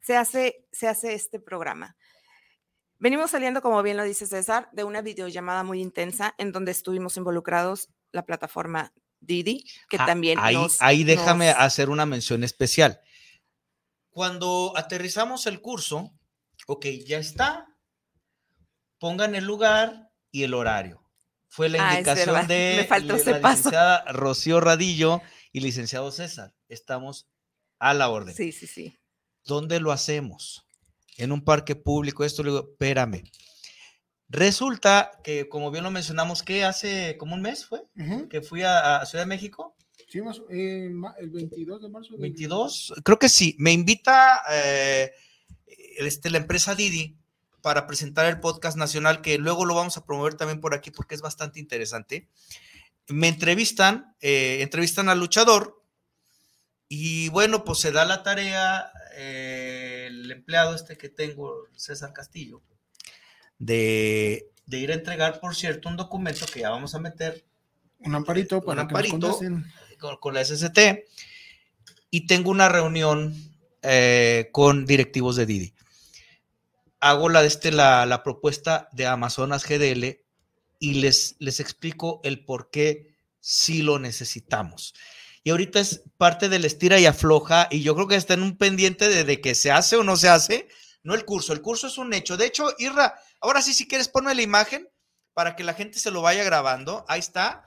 se hace, se hace este programa. Venimos saliendo, como bien lo dice César, de una videollamada muy intensa en donde estuvimos involucrados la plataforma Didi, que Ah, también ahí, nos- ahí déjame nos- hacer una mención especial. Cuando aterrizamos el curso, ok, ya está. Pongan el lugar y el horario. Fue la Ah, indicación [LAUGHS] de me faltó la ese paso. licenciada Rocío Radillo y licenciado César. Estamos a la orden. Sí, sí, sí. ¿Dónde lo hacemos? En un parque público. Esto le digo, espérame. Resulta que, como bien lo mencionamos, que hace como un mes fue Ujú. que fui a, a Ciudad de México. Sí, más- eh, el 22 de marzo. del- 22, creo que sí. Me invita eh, este, la empresa Didi para presentar el podcast nacional, que luego lo vamos a promover también por aquí porque es bastante interesante. Me entrevistan, eh, entrevistan al luchador y bueno, pues se da la tarea, eh, el empleado este que tengo, César Castillo, de, de ir a entregar, por cierto, un documento que ya vamos a meter Un amparito para Un amparito. con la SST y tengo una reunión eh, con directivos de Didi. Hago la, este, la, la propuesta de Amazonas GDL y les, les explico el por qué sí lo necesitamos. Y ahorita es parte del estira y afloja y yo creo que está en un pendiente de, de que se hace o no se hace, no el curso, el curso es un hecho. De hecho, Irra, ahora sí, si quieres, ponme la imagen para que la gente se lo vaya grabando. Ahí está.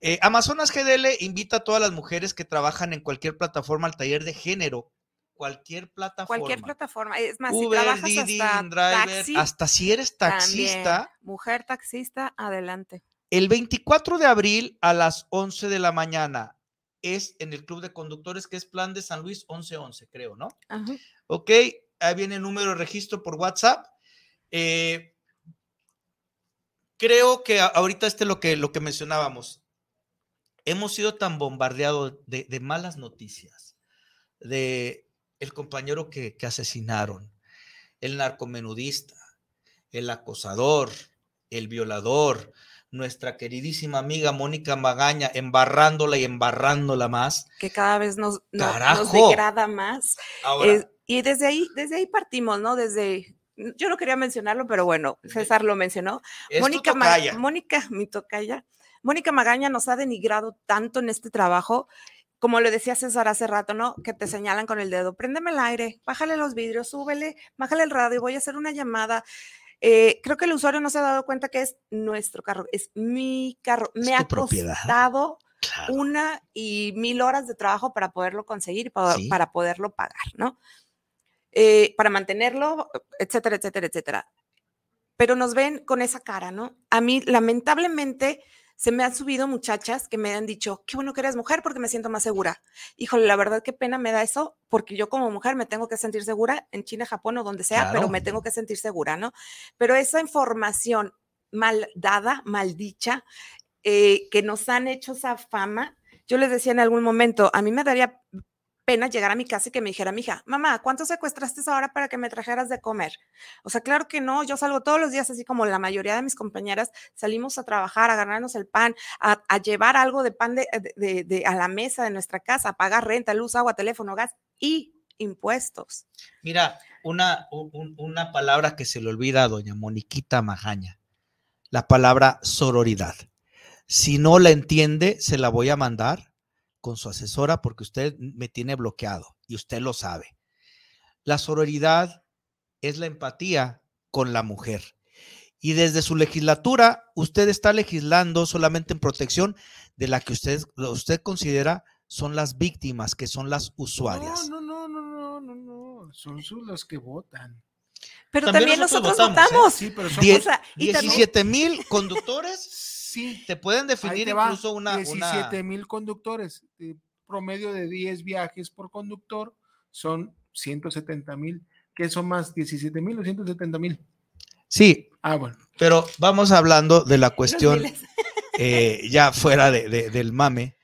Eh, Amazonas GDL invita a todas las mujeres que trabajan en cualquier plataforma al taller de género. Cualquier plataforma. Cualquier plataforma. Es más, si Uber, trabajas Didi, hasta InDriver, taxi, hasta si eres taxista. también. Mujer taxista, adelante. El 24 de abril a las 11 de la mañana es en el Club de Conductores, que es Plan de San Luis 1111, creo, ¿no? Ajá. Ok, ahí viene el número de registro por WhatsApp. Eh, creo que ahorita este lo que, lo que mencionábamos. Hemos sido tan bombardeados de, de malas noticias, de el compañero que, que asesinaron, el narcomenudista, el acosador, el violador, nuestra queridísima amiga Mónica Magaña, embarrándola y embarrándola más. Que cada vez nos, degrada más. Ahora, y desde ahí, desde ahí partimos, ¿no? Desde, yo no quería mencionarlo, pero bueno, César lo mencionó. Mónica, Ma- tocaya. Mónica, mi tocaya, Mónica Magaña nos ha denigrado tanto en este trabajo, como le decía César hace rato, ¿no? Que te señalan con el dedo, préndeme el aire, bájale los vidrios, súbele, bájale el radio, voy a hacer una llamada. Eh, creo que el usuario no se ha dado cuenta que es nuestro carro, es mi carro. Me ha costado Claro. una y mil horas de trabajo para poderlo conseguir, para, Sí. para poderlo pagar, ¿no? Eh, para mantenerlo, etcétera, etcétera, etcétera. Pero nos ven con esa cara, ¿no? A mí, lamentablemente, se me han subido muchachas que me han dicho, qué bueno que eres mujer porque me siento más segura. Híjole, la verdad, qué pena me da eso, porque yo como mujer me tengo que sentir segura en China, Japón o donde sea, pero me tengo que sentir segura, ¿no? Pero esa información mal dada, mal dicha, eh, que nos han hecho esa fama, yo les decía en algún momento, a mí me daría pena llegar a mi casa y que me dijera, mija, mamá, ¿cuánto secuestraste ahora para que me trajeras de comer? O sea, claro que no, yo salgo todos los días, así como la mayoría de mis compañeras, salimos a trabajar, a ganarnos el pan, a, llevar algo de pan de, a la mesa de nuestra casa, a pagar renta, luz, agua, teléfono, gas y impuestos. Mira, una, un- un- una palabra que se le olvida a doña Moniquita Magaña, la palabra sororidad. Si no la entiende, se la voy a mandar con su asesora porque usted me tiene bloqueado y usted lo sabe. La sororidad es la empatía con la mujer. Y desde su legislatura, usted está legislando solamente en protección de la que usted, usted considera son las víctimas, que son las usuarias. No, no, no, no, no, no, no. Son sus los que votan. Pero También también, nosotros nosotros, votamos, ¿eh? votamos. Sí, pero son Die- O sea, y también- 17 mil conductores Sí. te pueden definir te incluso una, una- 17 mil conductores. eh, promedio de 10 viajes por conductor son 170 mil. ¿Qué son más? ¿17 mil o 170 mil? Sí, Ah, bueno. pero vamos hablando de la cuestión [LAUGHS] eh, ya fuera de- de- del mame.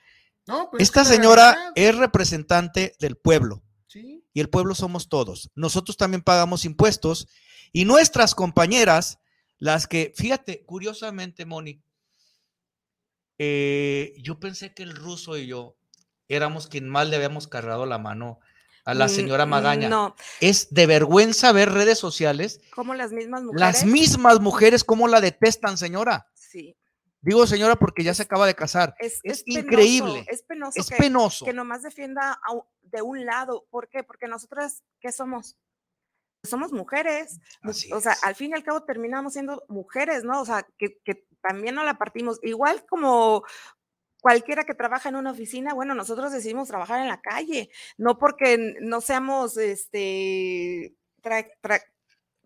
No, pero es Esta señora es representante del pueblo. Sí. y el pueblo somos todos. Nosotros también pagamos impuestos y nuestras compañeras, las que, fíjate, curiosamente, Moni, eh, yo pensé que el ruso y yo éramos quien más le habíamos cargado la mano a la señora Magaña. no. Es de vergüenza ver redes sociales, Como las mismas mujeres. las mismas mujeres, cómo la detestan, señora. Sí. Digo señora porque ya se acaba de casar. Es, Es es penoso, increíble. es penoso. Es que, penoso. Que nomás defienda a de un lado. ¿Por qué? Porque nosotras, ¿qué somos? Somos mujeres. mu- Así o sea, es. al fin y al cabo terminamos siendo mujeres, ¿no? O sea, que, que también no la partimos. Igual como cualquiera que trabaja en una oficina, bueno, nosotros decidimos trabajar en la calle, no porque no seamos, este, tra- tra-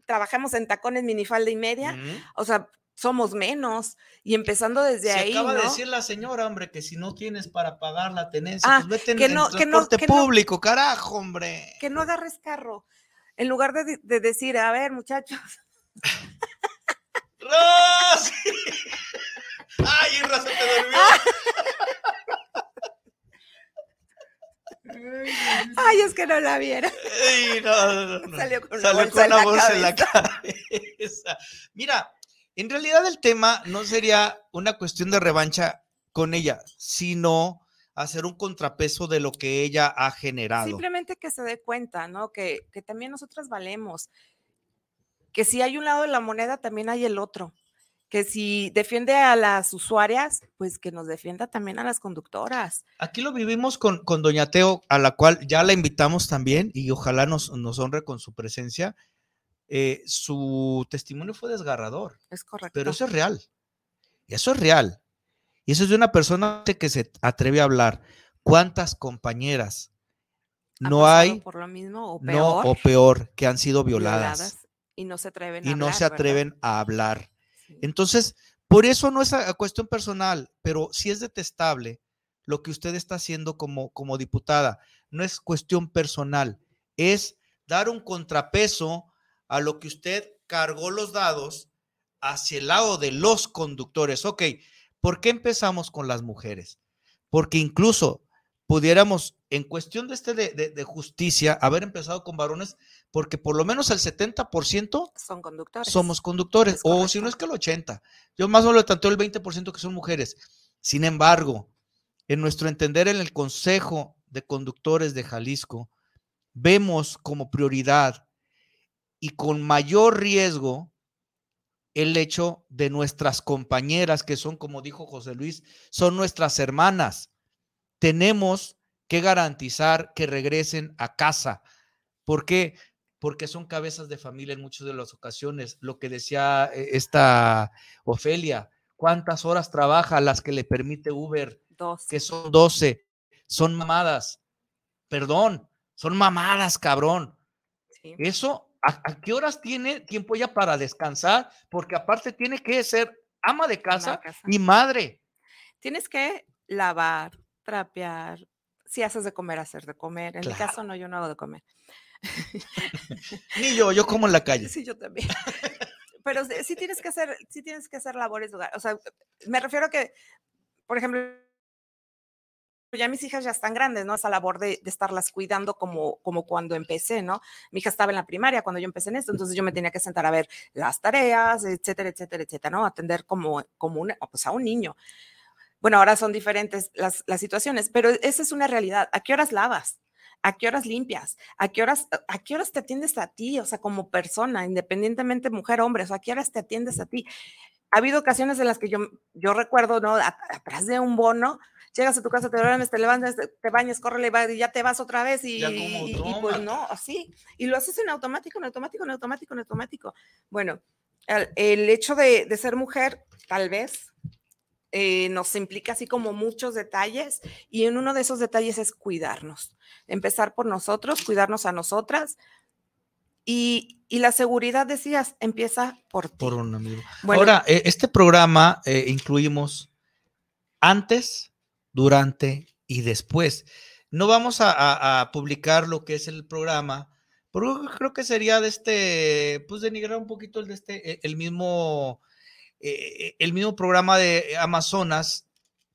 trabajamos en tacones, minifalda y media, o sea, somos menos. Y empezando desde Se ahí, acaba de decir la señora, hombre, que si no tienes para pagar la tenencia, Ah, pues vete en, que en no- no- transporte que no- público, carajo, hombre. que no agarres carro. En lugar de, de- de decir, a ver, muchachos, [LAUGHS] ¡Rosy! ¡Ay, se te durmió! [LAUGHS] ay, es que no la viera. Ay, no, no. Salió con una bolsa con en la bolsa en la cabeza. Mira, en realidad el tema no sería una cuestión de revancha con ella, sino hacer un contrapeso de lo que ella ha generado. Simplemente que se dé cuenta, ¿no? Que, que también nosotras valemos. Que si hay un lado de la moneda, también hay el otro. Que si defiende a las usuarias, pues que nos defienda también a las conductoras. Aquí lo vivimos con, con Doña Teo, a la cual ya la invitamos también y ojalá nos, nos honre con su presencia. Eh, su testimonio fue desgarrador, Es correcto. pero eso es real. Y eso es real. Y eso es de una persona que se atreve a hablar. ¿Cuántas compañeras Ha no hay, por lo mismo o no o peor, que han sido violadas, violadas y no se atreven a y no hablar, se ¿verdad? atreven a hablar? Sí. Entonces, por eso no es a cuestión personal, pero sí es detestable lo que usted está haciendo como, como diputada. No es cuestión personal, es dar un contrapeso a lo que usted cargó los dados hacia el lado de los conductores. Ok, ¿por qué empezamos con las mujeres? Porque incluso pudiéramos, en cuestión de, este de, de- de justicia, haber empezado con varones, porque por lo menos el 70% Son conductores. somos conductores, Es o si no es que el 80. Yo más o menos tanteo el 20% que son mujeres. Sin embargo, en nuestro entender en el Consejo de Conductores de Jalisco, vemos como prioridad y con mayor riesgo el hecho de nuestras compañeras, que son, como dijo José Luis, son nuestras hermanas. Tenemos que garantizar que regresen a casa. ¿Por qué? Porque son cabezas de familia en muchas de las ocasiones. Lo que decía eh, esta Ofelia, ¿cuántas horas trabaja las que le permite Uber? Dos. Que son 12. Son mamadas. Perdón, son mamadas, cabrón. Sí. Eso, ¿a, a qué horas tiene tiempo ella para descansar? Porque aparte tiene que ser ama de casa, casa. y madre. Tienes que lavar, trapear. Si haces de comer, hacer de comer. En mi Claro. caso, no, yo no hago de comer. Ni yo, yo como en la [LAUGHS] calle. Sí, yo también. [LAUGHS] Pero sí, sí tienes que hacer, sí tienes que hacer labores de hogar. O sea, me refiero a que, por ejemplo, ya mis hijas ya están grandes, ¿no? Esa labor de, de estarlas cuidando como, como cuando empecé, ¿no? Mi hija estaba en la primaria cuando yo empecé en esto, entonces yo me tenía que sentar a ver las tareas, etcétera, etcétera, etcétera, ¿no? Atender como, como una, pues a un niño. Bueno, ahora son diferentes las, las situaciones, pero esa es una realidad. ¿A qué horas lavas? ¿A qué horas limpias? ¿A qué horas, a qué horas te atiendes a ti? O sea, como persona, independientemente mujer hombre, o ¿a qué horas te atiendes a ti? Ha habido ocasiones en las que yo, yo recuerdo, ¿no? A- atrás de un bono, llegas a tu casa, te duermes, te levantas, te, bañas, córrele y ya te vas otra vez y, y- y pues no, así. Y lo haces en automático, en automático, en automático, en automático. Bueno, el, el hecho de, de ser mujer, tal vez, eh, nos implica así como muchos detalles y en uno de esos detalles es cuidarnos, empezar por nosotros, cuidarnos a nosotras y, y la seguridad, decías, empieza por ti. Por un amigo. Bueno, Ahora, eh, este programa eh, incluimos antes, durante y después. No vamos a, a- a publicar lo que es el programa, porque creo que sería de este, pues denigrar un poquito el de este, eh, el mismo, eh, el mismo programa de Amazonas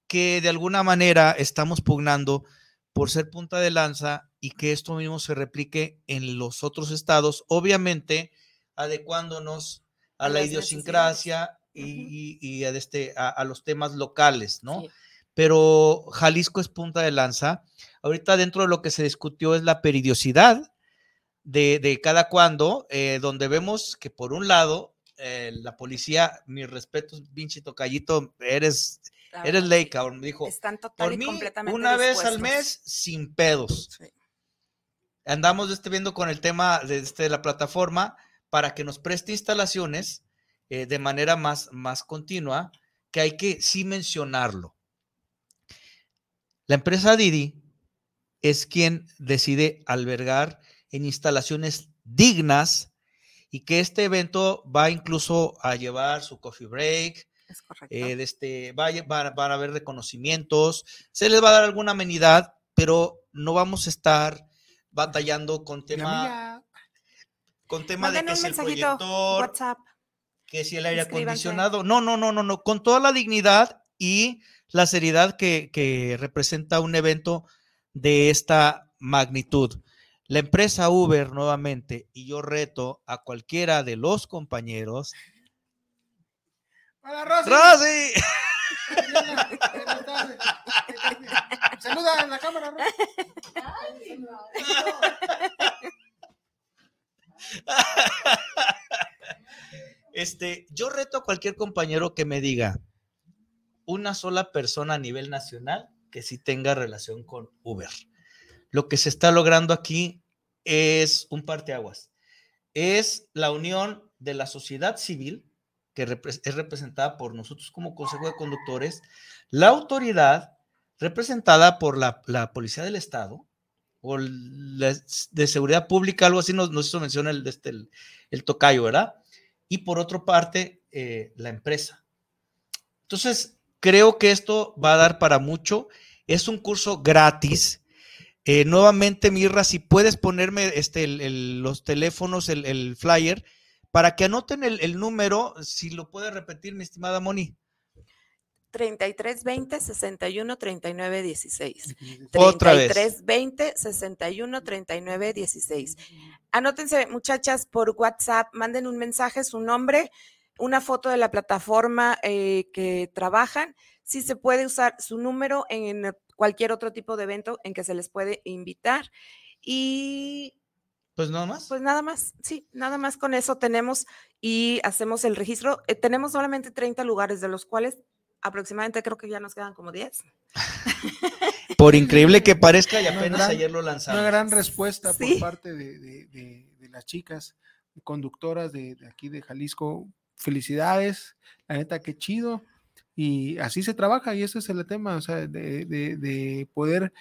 que de alguna manera estamos pugnando por ser punta de lanza y que esto mismo se replique en los otros estados, obviamente adecuándonos a, la idiosincrasia y, y- y a, este, a, a los temas locales, ¿no? Pero Jalisco es punta de lanza. Ahorita dentro de lo que se discutió es la peridiosidad de, de cada cuando, eh, donde vemos que por un lado, eh, la policía, mis respetos, pinche tocallito, eres, La eres ley, cabrón. Me dijo, Están total por y mí, completamente una vez al mes, sin pedos. Sí. Andamos este, viendo con el tema de, este, de la plataforma para que nos preste instalaciones eh, de manera más, más continua, que hay que sí mencionarlo. La empresa Didi es quien decide albergar en instalaciones dignas y que este evento va incluso a llevar su coffee break, Es correcto. eh, este, va a lle- van, a haber reconocimientos, se les va a dar alguna amenidad, pero no vamos a estar batallando con tema, con tema de que si el proyector, WhatsApp. que si el aire acondicionado, no, no, no, no, no, con toda la dignidad y la seriedad que, que representa un evento de esta magnitud. La empresa Uber nuevamente, y yo reto a cualquiera de los compañeros. Hola, Rosy. ¡Rosy! [LAUGHS] Saluda a la cámara, Rosy. Este, yo reto a cualquier compañero que me diga una sola persona a nivel nacional que sí tenga relación con Uber. Lo que se está logrando aquí es un parteaguas. Es la unión de la sociedad civil, que es representada por nosotros como Consejo de Conductores, la autoridad representada por la, la Policía del Estado o la de Seguridad Pública, algo así nos, nos hizo mención el, este, el tocayo, ¿verdad? y por otra parte, eh, la empresa. Entonces, creo que esto va a dar para mucho. Es un curso gratis. Eh, nuevamente, Mirra, si puedes ponerme este, el- el- los teléfonos, el, el flyer, para que anoten el, número, si lo puede repetir, mi estimada Moni. 33 20 61 39 16. Otra vez. 33 20 61 39 16. Anótense, muchachas, por WhatsApp, manden un mensaje, su nombre, una foto de la plataforma eh, que trabajan. Si se puede usar su número en cualquier otro tipo de evento en que se les puede invitar. Y Pues nada más. pues nada más, sí, nada más con eso tenemos y hacemos el registro. Eh, tenemos solamente 30 lugares, de los cuales aproximadamente creo que ya nos quedan como 10. [LAUGHS] Por increíble que [LAUGHS] parezca, y apenas gran- ayer lo lanzamos. Una gran respuesta Sí. por parte de, de- de- de las chicas conductoras de, de aquí de Jalisco. Felicidades, la neta, qué chido. Y así se trabaja, y ese es el tema, o sea, de, de- de poder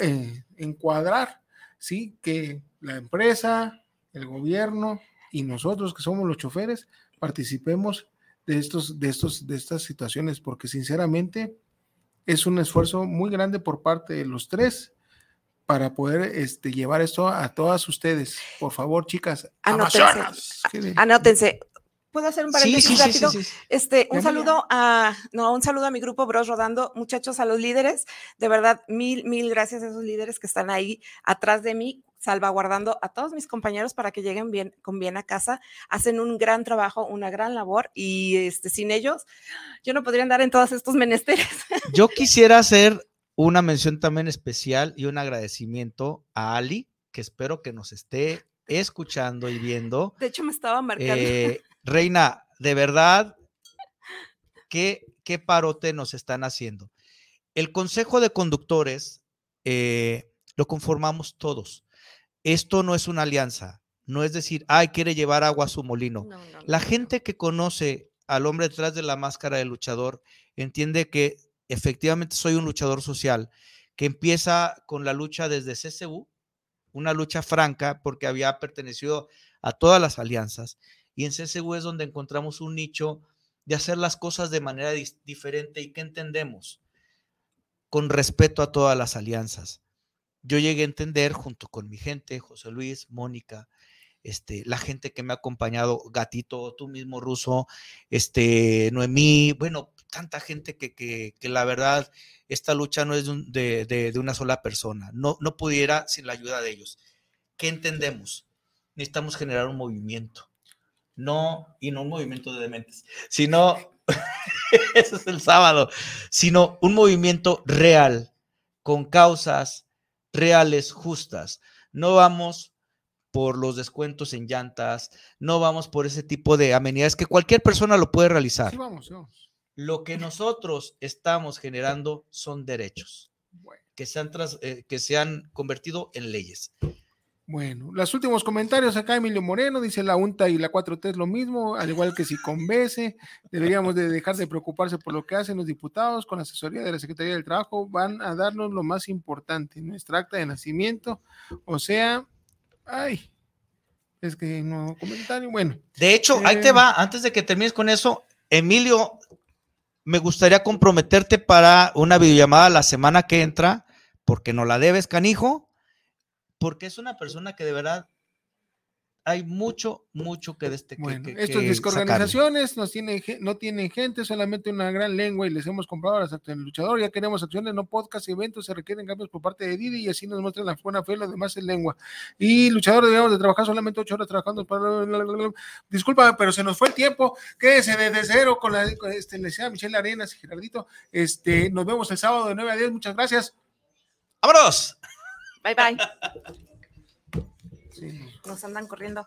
eh, encuadrar, ¿sí? Que la empresa, el gobierno y nosotros, que somos los choferes, participemos de, estos, de, estos, de estas situaciones, porque sinceramente es un esfuerzo muy grande por parte de los para poder este, llevar esto a todas ustedes. Por favor, chicas, Anótense. amazonas. ¿Qué de- Anótense. ¿Puedo hacer un paréntesis sí, sí, sí, rápido? sí. Este, un saludo a, no, un saludo a mi grupo Bros Rodando, muchachos, a los líderes. De verdad, mil, mil gracias a esos líderes que están ahí atrás de mí, salvaguardando a todos mis compañeros para que lleguen bien, con bien a casa. Hacen un gran trabajo, una gran labor y este, sin ellos, yo no podría andar en todos estos menesteres. [LAUGHS] Yo quisiera hacer una mención también especial y un agradecimiento a Ali, que espero que nos esté escuchando y viendo. De hecho, me estaba marcando. Eh, Reina, de verdad, ¿qué, qué parote nos están haciendo? El Consejo de Conductores eh, lo conformamos todos. Esto no es una alianza, no es decir, ay, quiere llevar agua a su molino. No, no, no, La no. gente que conoce al hombre detrás de la máscara del luchador entiende que efectivamente soy un luchador social, que empieza con la lucha desde CCU, una lucha franca porque había pertenecido a todas las alianzas, y en CCU es donde encontramos un nicho de hacer las cosas de manera diferente y que entendemos con respeto a todas las alianzas. Yo llegué a entender junto con mi gente, José Luis, Mónica, este, la gente que me ha acompañado, Gatito, tú mismo, Ruso, este, Noemí, bueno, tanta gente que, que, que la verdad, esta lucha no es de- de- de una sola persona, no, no pudiera sin la ayuda de ellos. ¿Qué entendemos? Necesitamos generar un movimiento, no, y no un movimiento de dementes, sino, [LAUGHS] ese es el sábado, sino un movimiento real, con causas reales, justas. No vamos por los descuentos en llantas, no vamos por ese tipo de amenidades que cualquier persona lo puede realizar. Sí, vamos, vamos. Lo que nosotros estamos generando son derechos que se han, tras- eh, que se han convertido en leyes. Bueno, los últimos comentarios acá, Emilio Moreno dice la UNTA y la 4T es lo mismo, al igual que si convence, deberíamos de dejar de preocuparse por lo que hacen los diputados con la asesoría de la Secretaría del Trabajo, van a darnos lo más importante, nuestra acta de nacimiento, o sea, ay, es que no comentario, bueno. De hecho, ahí te Eh, va, antes de que termines con eso, Emilio, me gustaría comprometerte para una videollamada la semana que entra, porque no la debes, canijo, porque es una persona que de verdad hay mucho, mucho que deste, que- Bueno, que- estas que sacarle. desorganizaciones nos tienen, no tienen gente, solamente una gran lengua y les hemos comprado las acciones luchador. Ya queremos acciones, no podcast, eventos, se requieren cambios por parte de Didi y así nos muestran la buena fe, lo demás es lengua. Y luchador debemos de trabajar solamente ocho horas trabajando para... Disculpa, pero se nos fue el tiempo. Quédese desde cero con la con este, decía Michelle Arenas y Gerardito. Este, nos vemos el sábado de 9 a 10. Muchas gracias. ¡Vámonos! Bye bye. Nos andan corriendo.